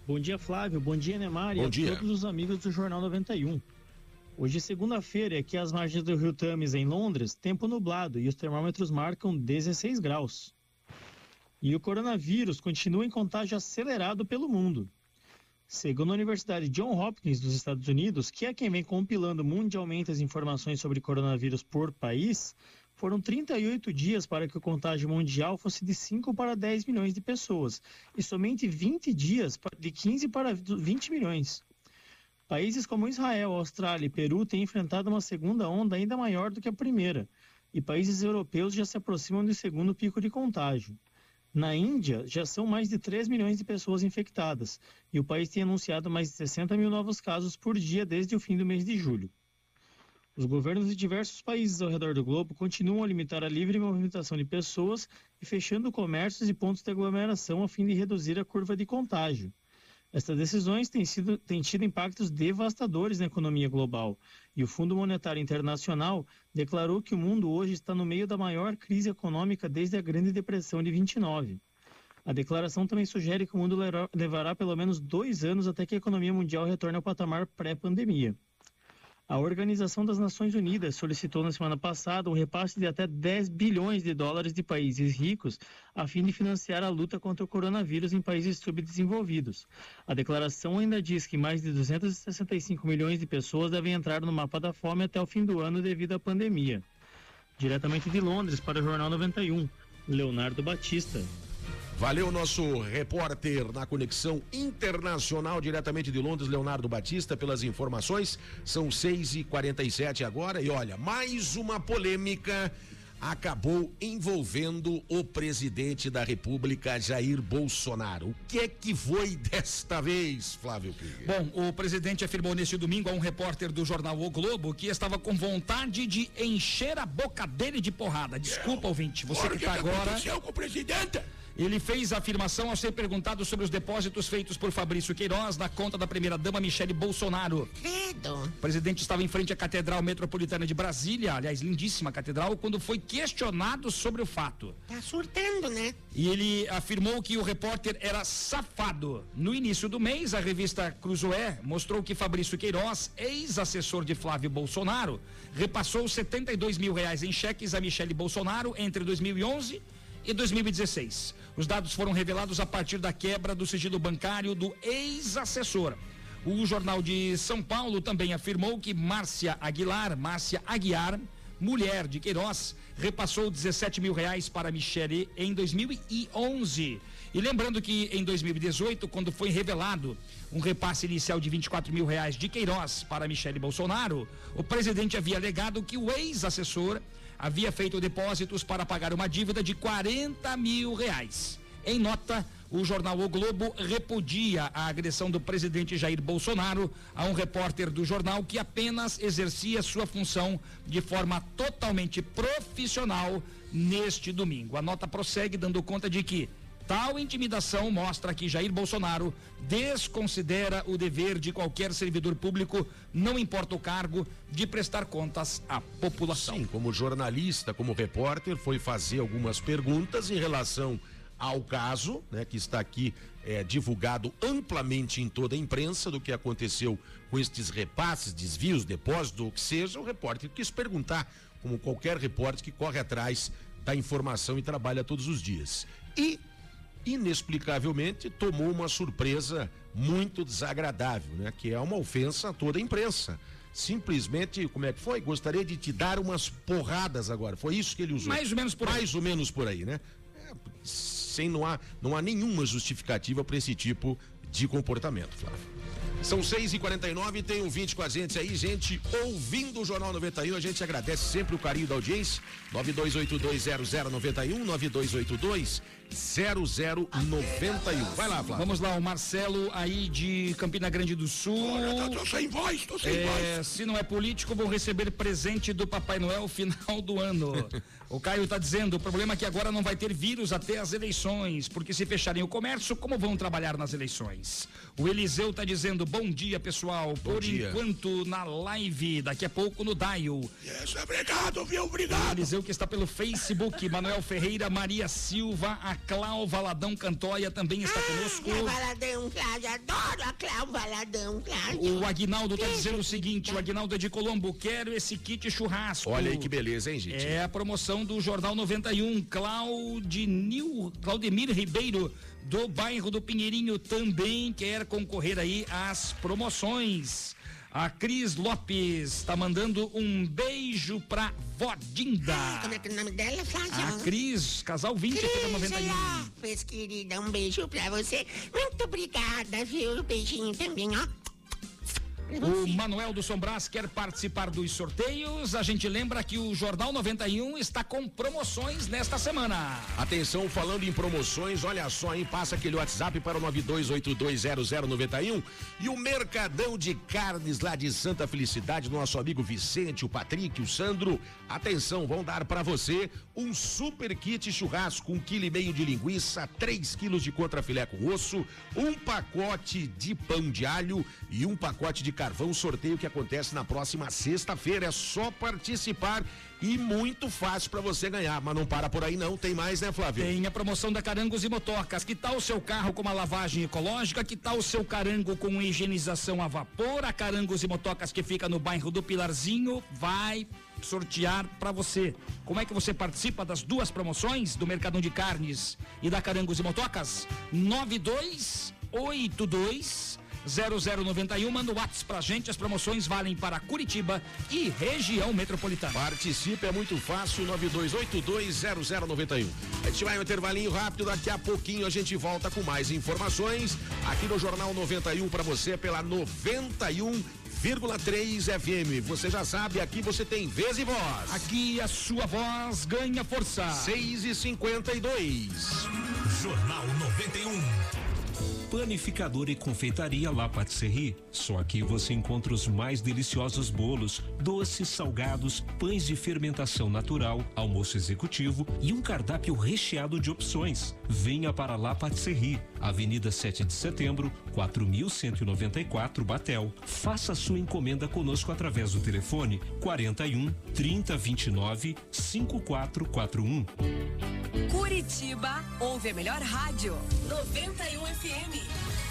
Bom dia, Flávio. Bom dia, Neymar. Bom e a dia. todos os amigos do Jornal 91. Hoje, é segunda-feira, aqui às margens do Rio Thames, em Londres, tempo nublado e os termômetros marcam 16 graus. E o coronavírus continua em contágio acelerado pelo mundo. Segundo a Universidade John Hopkins dos Estados Unidos, que é quem vem compilando mundialmente as informações sobre coronavírus por país, foram 38 dias para que o contágio mundial fosse de 5 para 10 milhões de pessoas e somente 20 dias de 15 para 20 milhões. Países como Israel, Austrália e Peru têm enfrentado uma segunda onda ainda maior do que a primeira, e países europeus já se aproximam do segundo pico de contágio. Na Índia, já são mais de 3 milhões de pessoas infectadas, e o país tem anunciado mais de 60 mil novos casos por dia desde o fim do mês de julho. Os governos de diversos países ao redor do globo continuam a limitar a livre movimentação de pessoas e fechando comércios e pontos de aglomeração a fim de reduzir a curva de contágio. Estas decisões têm, sido, têm tido impactos devastadores na economia global, e o Fundo Monetário Internacional declarou que o mundo hoje está no meio da maior crise econômica desde a Grande Depressão de 29. A declaração também sugere que o mundo levará pelo menos dois anos até que a economia mundial retorne ao patamar pré-pandemia. A Organização das Nações Unidas solicitou na semana passada um repasse de até 10 bilhões de dólares de países ricos a fim de financiar a luta contra o coronavírus em países subdesenvolvidos. A declaração ainda diz que mais de 265 milhões de pessoas devem entrar no mapa da fome até o fim do ano devido à pandemia. Diretamente de Londres para o Jornal 91, Leonardo Batista. Valeu, nosso repórter na conexão internacional, diretamente de Londres, Leonardo Batista, pelas informações. São 6 e 47 agora. E olha, mais uma polêmica acabou envolvendo o presidente da República, Jair Bolsonaro. O que é que foi desta vez, Flávio Krieger? Bom, o presidente afirmou neste domingo a um repórter do jornal O Globo que estava com vontade de encher a boca dele de porrada. Desculpa, ouvinte, você Olha que o que está que agora. aconteceu com o presidente? Ele fez a afirmação ao ser perguntado sobre os depósitos feitos por Fabrício Queiroz na conta da primeira-dama Michele Bolsonaro. Credo. O presidente estava em frente à Catedral Metropolitana de Brasília, aliás, lindíssima catedral, quando foi questionado sobre o fato. Tá surtando, né? E ele afirmou que o repórter era safado. No início do mês, a revista Cruzoé mostrou que Fabrício Queiroz, ex-assessor de Flávio Bolsonaro, repassou 72 mil reais em cheques a Michele Bolsonaro entre 2011 e 2016. Os dados foram revelados a partir da quebra do sigilo bancário do ex-assessor. O Jornal de São Paulo também afirmou que Márcia Aguilar, Márcia Aguiar, mulher de Queiroz, repassou 17 mil reais para Michele em 2011. E lembrando que em 2018, quando foi revelado um repasse inicial de 24 mil reais de Queiroz para Michele Bolsonaro, o presidente havia alegado que o ex-assessor havia feito depósitos para pagar uma dívida de 40 mil reais. Em nota, o jornal O Globo repudia a agressão do presidente Jair Bolsonaro a um repórter do jornal que apenas exercia sua função de forma totalmente profissional neste domingo. A nota prossegue dando conta de que Tal intimidação mostra que Jair Bolsonaro desconsidera o dever de qualquer servidor público, não importa o cargo, de prestar contas à população. Sim, como jornalista, como repórter, foi fazer algumas perguntas em relação ao caso, né, que está aqui é, divulgado amplamente em toda a imprensa do que aconteceu com estes repasses, desvios, depósitos, o que seja, o repórter quis perguntar, como qualquer repórter que corre atrás da informação e trabalha todos os dias. E, inexplicavelmente, tomou uma surpresa muito desagradável, né? Que é uma ofensa a toda a imprensa simplesmente, como é que foi? Gostaria de te dar umas porradas agora. Foi isso que ele usou. Mais ou menos por aí. Mais ou menos por aí, né? É, sem não há, não há nenhuma justificativa para esse tipo de comportamento, Flávio. São 6 e 49 tem um 20 com a gente aí, gente, ouvindo o Jornal 91. A gente agradece sempre o carinho da audiência. 92820091, 9282 0091. Vai lá, Flávio. Vamos lá, o Marcelo aí de Campina Grande do Sul. Olha, tô, tô sem voz, tô sem É, voz. se não é político, vou receber presente do Papai Noel final do ano. o Caio tá dizendo, o problema é que agora não vai ter vírus até as eleições, porque se fecharem o comércio, como vão trabalhar nas eleições? O Eliseu tá dizendo, bom dia, pessoal. Por dia. enquanto, na live, daqui a pouco no Dial. Isso, obrigado, viu? O Obrigado. Eliseu que está pelo Facebook, Manuel Ferreira, Maria Silva, a Clau Valadão Cantóia também está conosco. Cláudio Valadão, Cláudio, adoro a Cláudio Valadão, Cláudio. O Aguinaldo tá dizendo o seguinte, o Aguinaldo é de Colombo, quero esse kit churrasco. Olha aí que beleza, hein, gente? É a promoção do Jornal 91, Claudinil, Claudemir Ribeiro, do bairro do Pinheirinho, também quer concorrer aí às promoções. A Cris Lopes tá mandando um beijo pra Vodinda. Como é que é o nome dela, Flávio? A Cris, casal 20 aqui da Cris 91. Lopes, querida, um beijo pra você. Muito obrigada, viu? Beijinho também, ó. O Manuel do Sombras quer participar dos sorteios. A gente lembra que o Jornal 91 está com promoções nesta semana. Atenção, falando em promoções, olha só, hein? Passa aquele WhatsApp para o 92820091 e o Mercadão de Carnes lá de Santa Felicidade, nosso amigo Vicente, o Patrick, o Sandro. Atenção, vão dar para você um super kit churrasco, um quilo e meio de linguiça, 3 quilos de contrafilé com osso, um pacote de pão de alho e um pacote de carvão. Sorteio que acontece na próxima sexta-feira. É só participar e muito fácil para você ganhar. Mas não para por aí não, tem mais, né, Flávio? Tem a promoção da Carangos e Motocas. Que tal o seu carro com uma lavagem ecológica? Que tal o seu carango com higienização a vapor? A Carangos e Motocas que fica no bairro do Pilarzinho vai sortear para você. Como é que você participa das duas promoções do Mercadão de Carnes e da Carangos e Motocas? 9282 0091, manda o WhatsApp pra gente, as promoções valem para Curitiba e região metropolitana. Participe, é muito fácil, 92820091. A gente vai um intervalinho rápido, daqui a pouquinho a gente volta com mais informações aqui no Jornal 91 para você pela 91,3 FM. Você já sabe, aqui você tem vez e voz. Aqui a sua voz ganha força. 6 e 52 Jornal 91. Panificador e confeitaria La Patisserie. Só aqui você encontra os mais deliciosos bolos, doces, salgados, pães de fermentação natural, almoço executivo e um cardápio recheado de opções. Venha para La Patisserie, Avenida 7 de Setembro, 4194 Batel. Faça sua encomenda conosco através do telefone 41 3029 5441. Curitiba ouve a melhor rádio. 91 FM.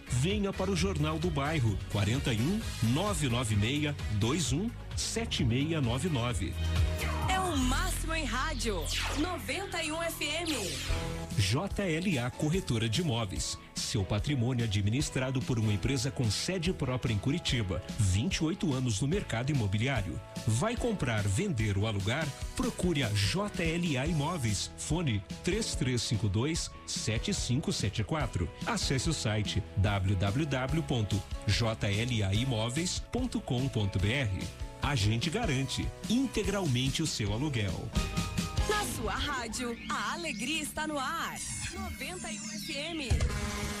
Venha para o Jornal do Bairro 41 996 21 7699. É o máximo em rádio. 91 FM. JLA Corretora de Imóveis. Seu patrimônio administrado por uma empresa com sede própria em Curitiba. 28 anos no mercado imobiliário. Vai comprar, vender ou alugar? Procure a JLA Imóveis. Fone 3352 7574. Acesse o site www.jlaimóveis.com.br. A gente garante integralmente o seu aluguel. Na sua rádio, a alegria está no ar. 91 FM.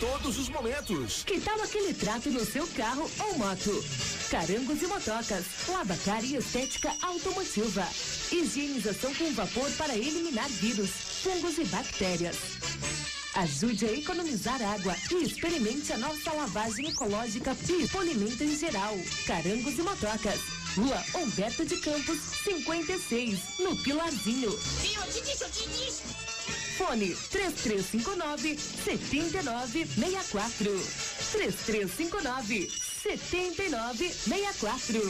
todos os momentos. Que tal aquele trato no seu carro ou moto? Carangos e motocas, lavacar e estética automotiva. Higienização com vapor para eliminar vírus, fungos e bactérias. Ajude a economizar água e experimente a nossa lavagem ecológica e polimento em geral. Carangos e motocas. Rua Humberto de Campos, 56, no Pilarzinho. Eu te disse, eu te disse. Fone 3359 7964. 3359 7964.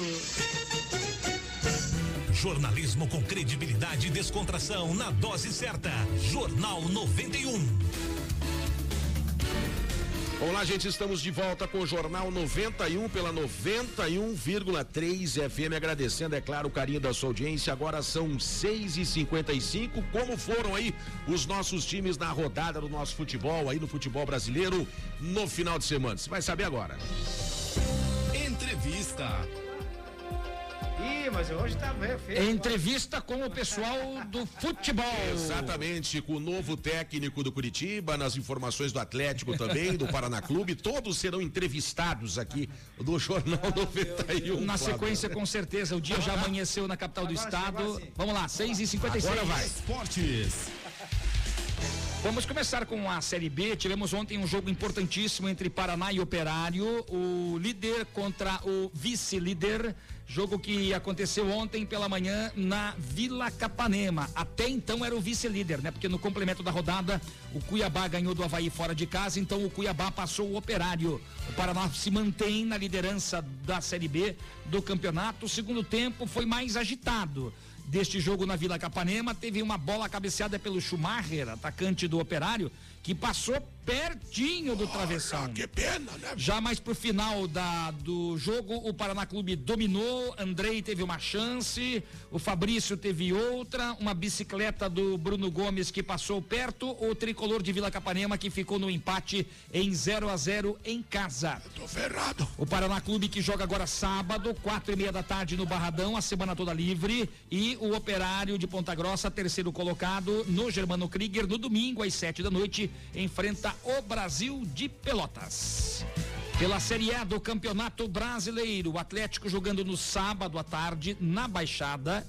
Jornalismo com credibilidade e descontração na dose certa. Jornal 91. Olá, gente, estamos de volta com o Jornal 91 pela 91,3 FM. Agradecendo, é claro, o carinho da sua audiência. Agora são 6 e 55 Como foram aí os nossos times na rodada do nosso futebol, aí no futebol brasileiro, no final de semana? Você vai saber agora. Entrevista. Ih, mas hoje tá bem feio. Entrevista com o pessoal do futebol. Exatamente, com o novo técnico do Curitiba, nas informações do Atlético também, do Paraná Clube, todos serão entrevistados aqui do Jornal 91. Na Flávio. sequência, com certeza, o dia já amanheceu na capital do estado. Vamos lá, 6 e 56 Agora vai. Esportes. Vamos começar com a Série B. Tivemos ontem um jogo importantíssimo entre Paraná e Operário. O líder contra o vice-líder. Jogo que aconteceu ontem pela manhã na Vila Capanema. Até então era o vice-líder, né? Porque no complemento da rodada, o Cuiabá ganhou do Havaí fora de casa, então o Cuiabá passou o Operário. O Paraná se mantém na liderança da Série B do campeonato. O segundo tempo foi mais agitado deste jogo na Vila Capanema. Teve uma bola cabeceada pelo Schumacher, atacante do Operário, que passou pertinho do travessão. Que pena, né? Já mais pro final da, do jogo, o Paraná Clube dominou, Andrei teve uma chance, o Fabrício teve outra, uma bicicleta do Bruno Gomes que passou perto, o tricolor de Vila Capanema que ficou no empate em 0 a 0 em casa. Tô ferrado. O Paraná Clube que joga agora sábado, quatro e meia da tarde no Barradão, a semana toda livre. E o Operário de Ponta Grossa, terceiro colocado no Germano Krieger, no domingo às sete da noite, enfrenta o Brasil de Pelotas. Pela Série A do Campeonato Brasileiro, o Atlético jogando no sábado à tarde na Baixada.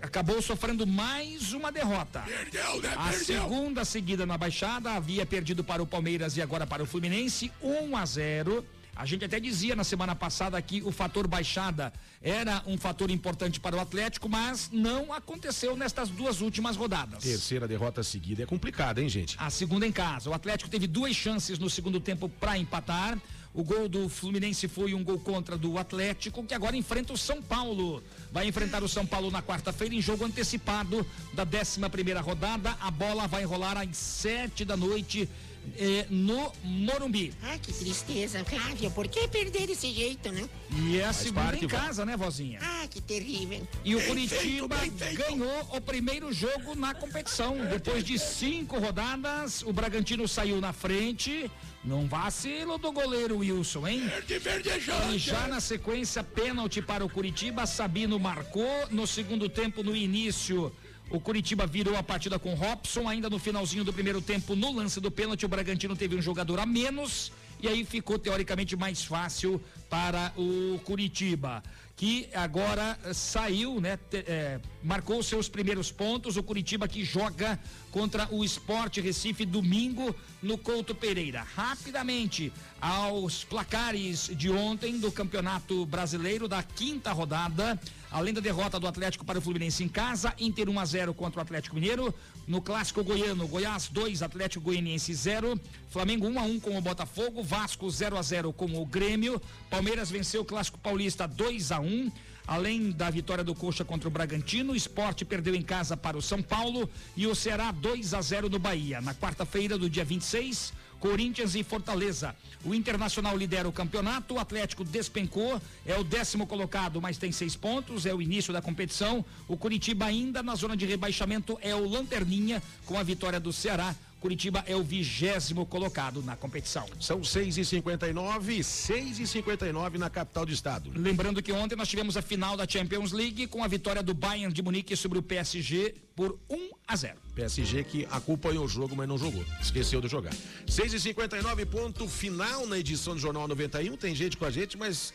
Acabou sofrendo mais uma derrota. Perdeu, né? A Perdeu. segunda seguida na baixada, havia perdido para o Palmeiras e agora para o Fluminense, 1 a 0. A gente até dizia na semana passada que o fator baixada era um fator importante para o Atlético, mas não aconteceu nestas duas últimas rodadas. Terceira derrota seguida é complicada, hein, gente? A segunda em casa. O Atlético teve duas chances no segundo tempo para empatar. O gol do Fluminense foi um gol contra do Atlético, que agora enfrenta o São Paulo. Vai enfrentar o São Paulo na quarta-feira em jogo antecipado da 11 primeira rodada. A bola vai rolar às sete da noite eh, no Morumbi. Ah, que tristeza, Flávio. Por que perder desse jeito, né? E é a segunda parte, em casa, né, vozinha? Ah, que terrível. E o Bem feito, Curitiba bem feito. ganhou o primeiro jogo na competição. Depois de cinco rodadas, o Bragantino saiu na frente. Num vacilo do goleiro Wilson, hein? Verde, verdejante. E já na sequência, pênalti para o Curitiba. Sabino marcou. No segundo tempo, no início, o Curitiba virou a partida com Robson. Ainda no finalzinho do primeiro tempo, no lance do pênalti, o Bragantino teve um jogador a menos. E aí ficou teoricamente mais fácil para o Curitiba. Que agora saiu, né? eh, marcou seus primeiros pontos. O Curitiba que joga contra o Esporte Recife domingo no Couto Pereira. Rapidamente, aos placares de ontem do Campeonato Brasileiro da quinta rodada. Além da derrota do Atlético para o Fluminense em casa, Inter 1 a 0 contra o Atlético Mineiro. No clássico goiano, Goiás 2, Atlético Goianiense 0. Flamengo 1 a 1 com o Botafogo, Vasco 0 a 0 com o Grêmio. Palmeiras venceu o clássico paulista 2 a 1. Além da vitória do Coxa contra o Bragantino, o Esporte perdeu em casa para o São Paulo e o Ceará 2 a 0 no Bahia. Na quarta-feira do dia 26, Corinthians e Fortaleza. O Internacional lidera o campeonato, o Atlético despencou, é o décimo colocado, mas tem seis pontos, é o início da competição. O Curitiba ainda na zona de rebaixamento é o Lanterninha, com a vitória do Ceará. Curitiba é o vigésimo colocado na competição. São 6 e 59 6 e 59 na capital do estado. Lembrando que ontem nós tivemos a final da Champions League com a vitória do Bayern de Munique sobre o PSG por 1 a 0. PSG que acompanhou o jogo, mas não jogou. Esqueceu de jogar. 6 e 59 ponto final na edição do Jornal 91. Tem gente com a gente, mas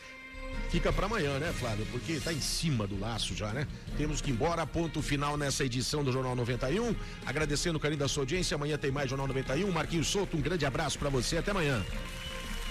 fica para amanhã, né, Flávio? Porque tá em cima do laço já, né? Temos que ir embora, ponto final nessa edição do Jornal 91. Agradecendo o carinho da sua audiência. Amanhã tem mais Jornal 91. Marquinhos Souto, um grande abraço para você. Até amanhã.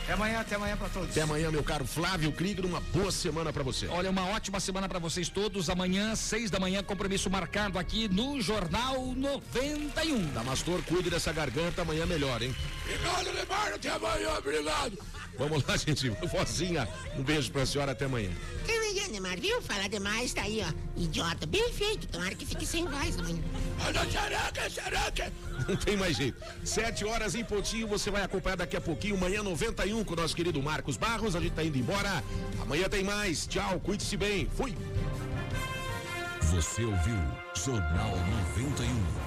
Até amanhã, até amanhã para todos. Até amanhã, meu caro Flávio Krieger. Uma boa semana para você. Olha, uma ótima semana para vocês todos. Amanhã, seis da manhã, compromisso marcado aqui no Jornal 91. Damastor, cuide dessa garganta. Amanhã melhor, hein? Obrigado, Neymar. Até amanhã. Obrigado. Vamos lá, gente. Vozinha, um beijo pra senhora. Até amanhã. Até amanhã, Neymar, viu? Falar demais, tá aí, ó. Idiota, bem feito. Tomara que fique sem voz amanhã. Olha, xereca, xereca. Não tem mais jeito. Sete horas em pontinho, você vai acompanhar daqui a pouquinho, manhã 91, com o nosso querido Marcos Barros. A gente tá indo embora. Amanhã tem mais. Tchau, cuide-se bem. Fui. Você ouviu Jornal 91.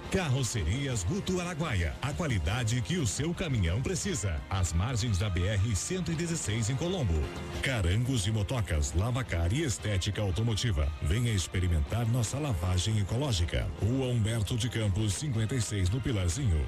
Carrocerias Guto Araguaia. A qualidade que o seu caminhão precisa. Às margens da BR 116 em Colombo. Carangos e motocas, lavacar e estética automotiva. Venha experimentar nossa lavagem ecológica. Rua Humberto de Campos, 56 no Pilarzinho.